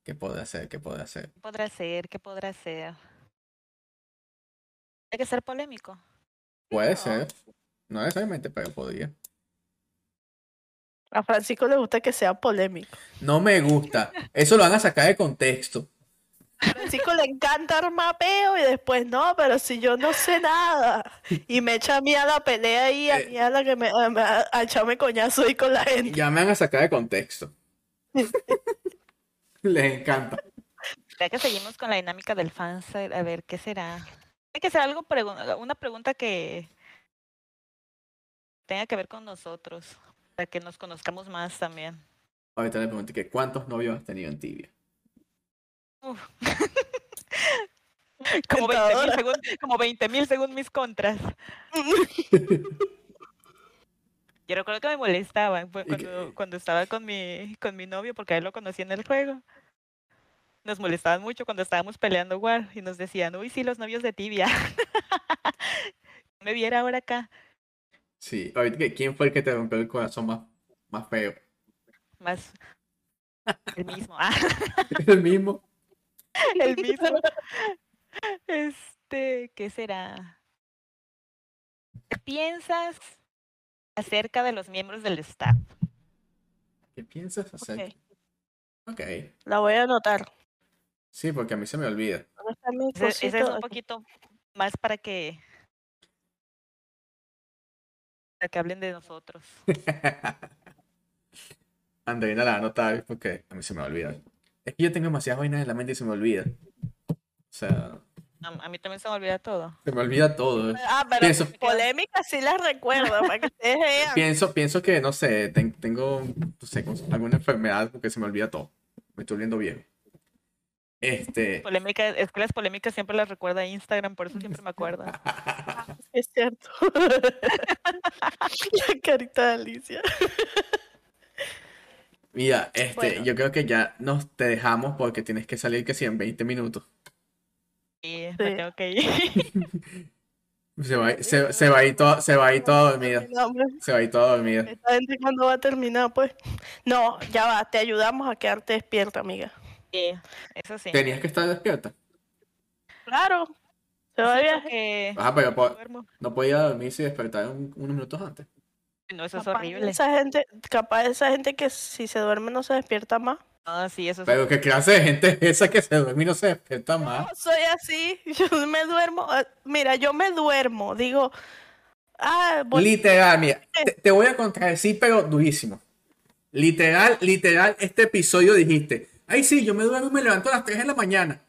Speaker 3: ¿Qué podrá hacer? ¿Qué podrá hacer?
Speaker 2: podrá ser, ¿qué podrá ser? Hay que ser polémico.
Speaker 3: Puede
Speaker 1: No.
Speaker 3: ser, no necesariamente, pero podría.
Speaker 1: A Francisco le gusta que sea polémico.
Speaker 3: No me gusta. Eso lo van a sacar de contexto.
Speaker 1: A Francisco le encanta armar peo y después no, pero si yo no sé nada. Y me echa a mí a la pelea y a
Speaker 3: Eh.
Speaker 1: mí a la que me a, a- a echarme coñazo ahí con la gente.
Speaker 3: Ya me van a sacar de contexto. <laughs> Les encanta.
Speaker 2: Ya que seguimos con la dinámica del fansite, a ver, ¿qué será? Hay que ser algo, pregu- una pregunta que tenga que ver con nosotros, para que nos conozcamos más también.
Speaker 3: Ahorita le pregunté que cuántos novios has tenido en tibia. <laughs>
Speaker 2: Como 20 mil
Speaker 1: Tentadora.
Speaker 2: según, como 20.000 según mis contras. <laughs> Yo recuerdo que me molestaba fue
Speaker 3: ¿Y qué?
Speaker 2: cuando, cuando estaba con mi, con mi novio, porque a él lo conocí en el juego. Nos molestaban mucho cuando estábamos peleando War y nos decían, uy, sí, los novios de tibia. <laughs> me viera ahora acá,
Speaker 3: Sí, quién fue el que te rompió el corazón más, más feo.
Speaker 2: más el mismo. Ah,
Speaker 3: El mismo. <laughs>
Speaker 2: el mismo. <laughs> Este, ¿qué será? ¿Qué piensas acerca de los miembros del staff?
Speaker 3: ¿Qué piensas hacer?
Speaker 1: Ok. La voy a anotar.
Speaker 3: Sí, porque a mí se me olvida.
Speaker 1: ¿Dónde está mi
Speaker 2: Ese, ese es un poquito más para que para que hablen de nosotros. <laughs>
Speaker 3: Andreina la va a anotar porque a mí se me olvida. Es que yo tengo demasiadas vainas en la mente y se me olvida. O sea,
Speaker 2: A, mí también se me olvida todo.
Speaker 3: se me olvida todo.
Speaker 1: Ah, pero
Speaker 3: Pienso-
Speaker 1: polémica sí las recuerdo, para que ustedes vean.
Speaker 3: Pienso, pienso que, no sé, ten- tengo, no sé, alguna enfermedad porque se me olvida todo. Me estoy volviendo viejo. Este,
Speaker 2: Polémica, es que las polémicas siempre las recuerda Instagram, por eso siempre me acuerdo. <laughs>
Speaker 1: Es cierto. <laughs> La carita de Alicia.
Speaker 3: Mira, este,
Speaker 1: Bueno.
Speaker 3: yo creo que ya nos te dejamos porque tienes que salir que sí en 20 minutos.
Speaker 1: Sí.
Speaker 2: me tengo que ir. <laughs>
Speaker 3: Se va, a ir- se, se va a ir toda, se va a ir toda dormida.
Speaker 1: No, hombre,
Speaker 3: Se va a ir toda dormida.
Speaker 1: Esta gente cuando va a terminar, pues. No, ya va, te ayudamos a quedarte despierta, amiga.
Speaker 2: Sí, eso sí.
Speaker 3: Tenías que estar despierta.
Speaker 1: Claro. Se va de
Speaker 2: Sí,
Speaker 1: viaje.
Speaker 2: porque
Speaker 3: Ajá, pero po-
Speaker 2: duermo.
Speaker 3: no podía dormirse y despertar un- unos minutos antes.
Speaker 2: No, eso es horrible.
Speaker 1: Esa gente, capaz esa gente que si se duerme no se despierta más.
Speaker 2: No, sí, eso es
Speaker 3: Pero qué clase de gente es esa que se duerme y no se despierta más.
Speaker 1: No, soy así. <laughs> Yo me duermo. ah, Mira, yo me duermo. Digo, ah, voy-
Speaker 3: Literal, mira, te, te voy a contradecir, pero durísimo. Literal, literal, este episodio dijiste, ay sí, yo me duermo y me levanto a las 3 de la mañana.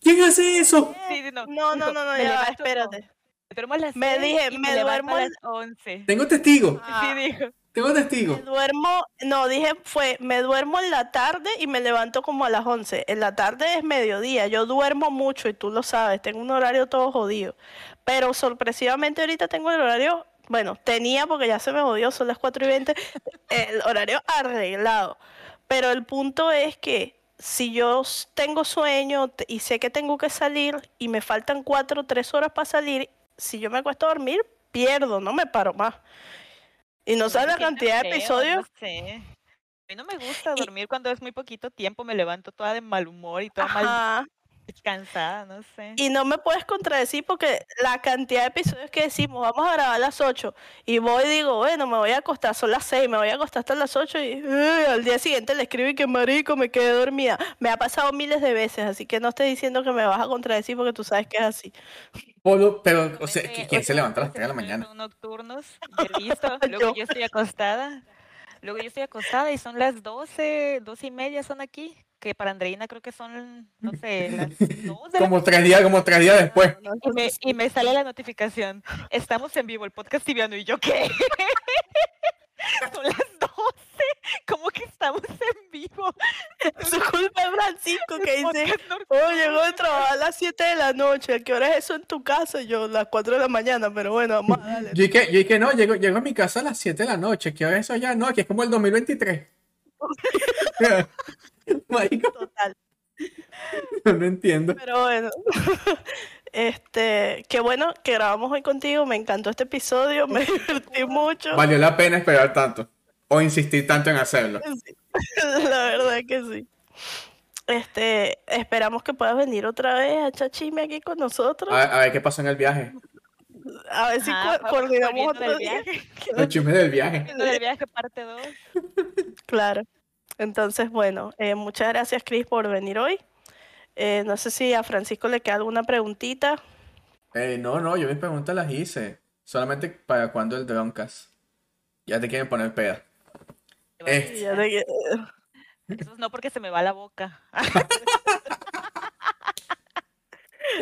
Speaker 3: ¿Quién hace eso?
Speaker 2: Sí, no.
Speaker 1: no, no, no, ya
Speaker 2: no,
Speaker 1: espérate.
Speaker 2: Me duermo a las
Speaker 1: Me
Speaker 2: seis
Speaker 1: dije,
Speaker 2: y
Speaker 1: me duermo
Speaker 2: a las 11.
Speaker 3: Tengo testigo,
Speaker 1: Ah.
Speaker 2: Sí, dijo.
Speaker 3: tengo
Speaker 1: Me
Speaker 3: testigo.
Speaker 1: duermo, no, dije fue, me duermo en la tarde y me levanto como a las 11. En la tarde es mediodía, yo duermo mucho y tú lo sabes, tengo un horario todo jodido. Pero sorpresivamente ahorita tengo el horario, bueno, tenía porque ya se me jodió, son las 4 y 20, <laughs> el horario arreglado. Pero el punto es que si yo tengo sueño y sé que tengo que salir y me faltan 4 o 3 horas para salir, si yo me acuesto a dormir, pierdo, no me paro más. Y no sabes la cantidad de episodios
Speaker 2: No sé. A mí no me gusta
Speaker 1: Y-
Speaker 2: dormir cuando es muy poquito tiempo, me levanto toda de mal humor y toda mal. Cansada, no sé.
Speaker 1: Y no me puedes contradecir porque la cantidad de episodios que decimos, vamos a grabar a las 8, y voy y digo, bueno, me voy a acostar, son las 6, me voy a acostar hasta las 8, y al día siguiente le escribo y que marico, me quedé dormida. Me ha pasado miles de veces, así que no estoy diciendo que me vas a contradecir porque tú sabes que es así.
Speaker 3: Polo, pero, o sea,
Speaker 2: Realmente,
Speaker 3: ¿quién se levanta a las
Speaker 2: hombres
Speaker 3: 3 de la mañana?
Speaker 2: Nocturnos, visto, <laughs> luego
Speaker 1: Yo.
Speaker 2: yo estoy acostada, luego yo estoy acostada y son las 12, 12 y media son aquí, que para Andreina creo que son, no sé, <laughs> las 2 de la
Speaker 3: Como tres días, como tres días después.
Speaker 2: Y me, y me sale la notificación. Estamos en vivo, el podcast tibiano. ¿Y yo qué? <laughs> Son las 12. ¿Cómo que estamos en vivo?
Speaker 1: Es <laughs> su culpa de Francisco que dice, oh, llegó de trabajar a las 7 de la noche, ¿a qué hora es eso en tu casa? Yo, las 4 de la mañana, pero bueno, vamos a darle.
Speaker 3: Yo dije, yo dije, no, llego, llego a mi casa a las 7 de la noche. ¿Qué hora es eso ya? No, aquí es como el 2023. <laughs> Marico,
Speaker 1: Total.
Speaker 3: no entiendo.
Speaker 1: Pero bueno, <laughs> este, qué bueno que grabamos hoy contigo, me encantó este episodio, me <laughs> divertí mucho.
Speaker 3: Valió la pena esperar tanto. O insistir tanto en hacerlo.
Speaker 1: Sí, La verdad que sí. Este, esperamos que puedas venir otra vez a echar chisme aquí con nosotros.
Speaker 3: A ver, a ver qué pasó en el viaje.
Speaker 1: A ver si co-
Speaker 2: va-
Speaker 1: coordinamos otro
Speaker 2: del
Speaker 1: día.
Speaker 2: viaje.
Speaker 3: Los chismes del viaje.
Speaker 2: Del viaje, parte 2.
Speaker 1: Claro. Entonces, bueno, eh, muchas gracias, Cris, por venir hoy. Eh, no sé si a Francisco le queda alguna preguntita.
Speaker 3: Eh, no, no, yo mis preguntas las hice. Solamente para cuando el Droncas. Ya te quieren poner peda. Eh.
Speaker 1: Y ya te-
Speaker 2: Eso no porque se me va la boca. <laughs>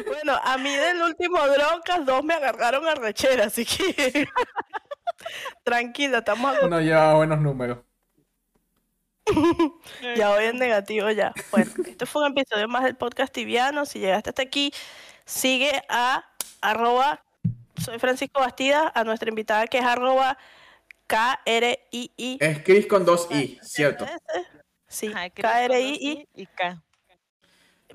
Speaker 1: Bueno, a mí del último Droncas, dos me agarraron a rechera, así que <laughs> tranquila, estamos a-
Speaker 3: No lleva buenos números.
Speaker 1: Ya hoy en negativo ya. Bueno, este fue un episodio más del podcast tibiano. Si llegaste hasta aquí, sigue a arroba soy Francisco Bastida, a nuestra invitada que es arroba K-R-I-I.
Speaker 3: Es Chris con dos I, cierto.
Speaker 1: Sí,
Speaker 2: dos
Speaker 1: K-R-I-I,
Speaker 2: I y K.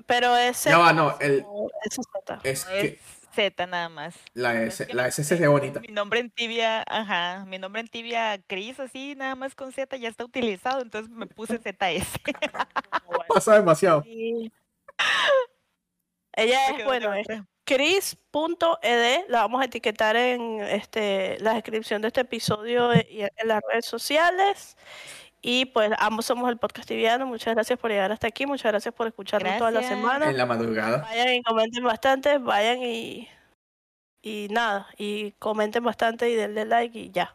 Speaker 1: pero ese
Speaker 3: Ya va, no, el,
Speaker 1: es Z.
Speaker 3: es
Speaker 2: es nada más.
Speaker 3: la
Speaker 2: Es
Speaker 3: S, la S se ve bonita.
Speaker 2: Mi nombre en tibia, ajá, mi nombre en tibia, Cris, así, nada más con Z, ya está utilizado, entonces me puse <laughs> ZS. <laughs>
Speaker 3: Pasa demasiado.
Speaker 1: Sí. <laughs> Ella es, bueno,
Speaker 2: de
Speaker 1: es
Speaker 2: otra.
Speaker 1: Chris.ed, la vamos a etiquetar en este, la descripción de este episodio y en las redes sociales. Y pues ambos somos el podcast tibiano. Muchas gracias por llegar hasta aquí. Muchas gracias por escucharnos toda la
Speaker 2: Gracias.
Speaker 1: semana.
Speaker 3: En la madrugada.
Speaker 1: Vayan y comenten bastante, vayan y, y nada, y comenten bastante y denle like y ya.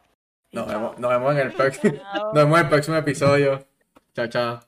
Speaker 1: Y
Speaker 3: Nos vemos, nos vemos en el próximo, <laughs> nos vemos en el próximo episodio. Chao, chao.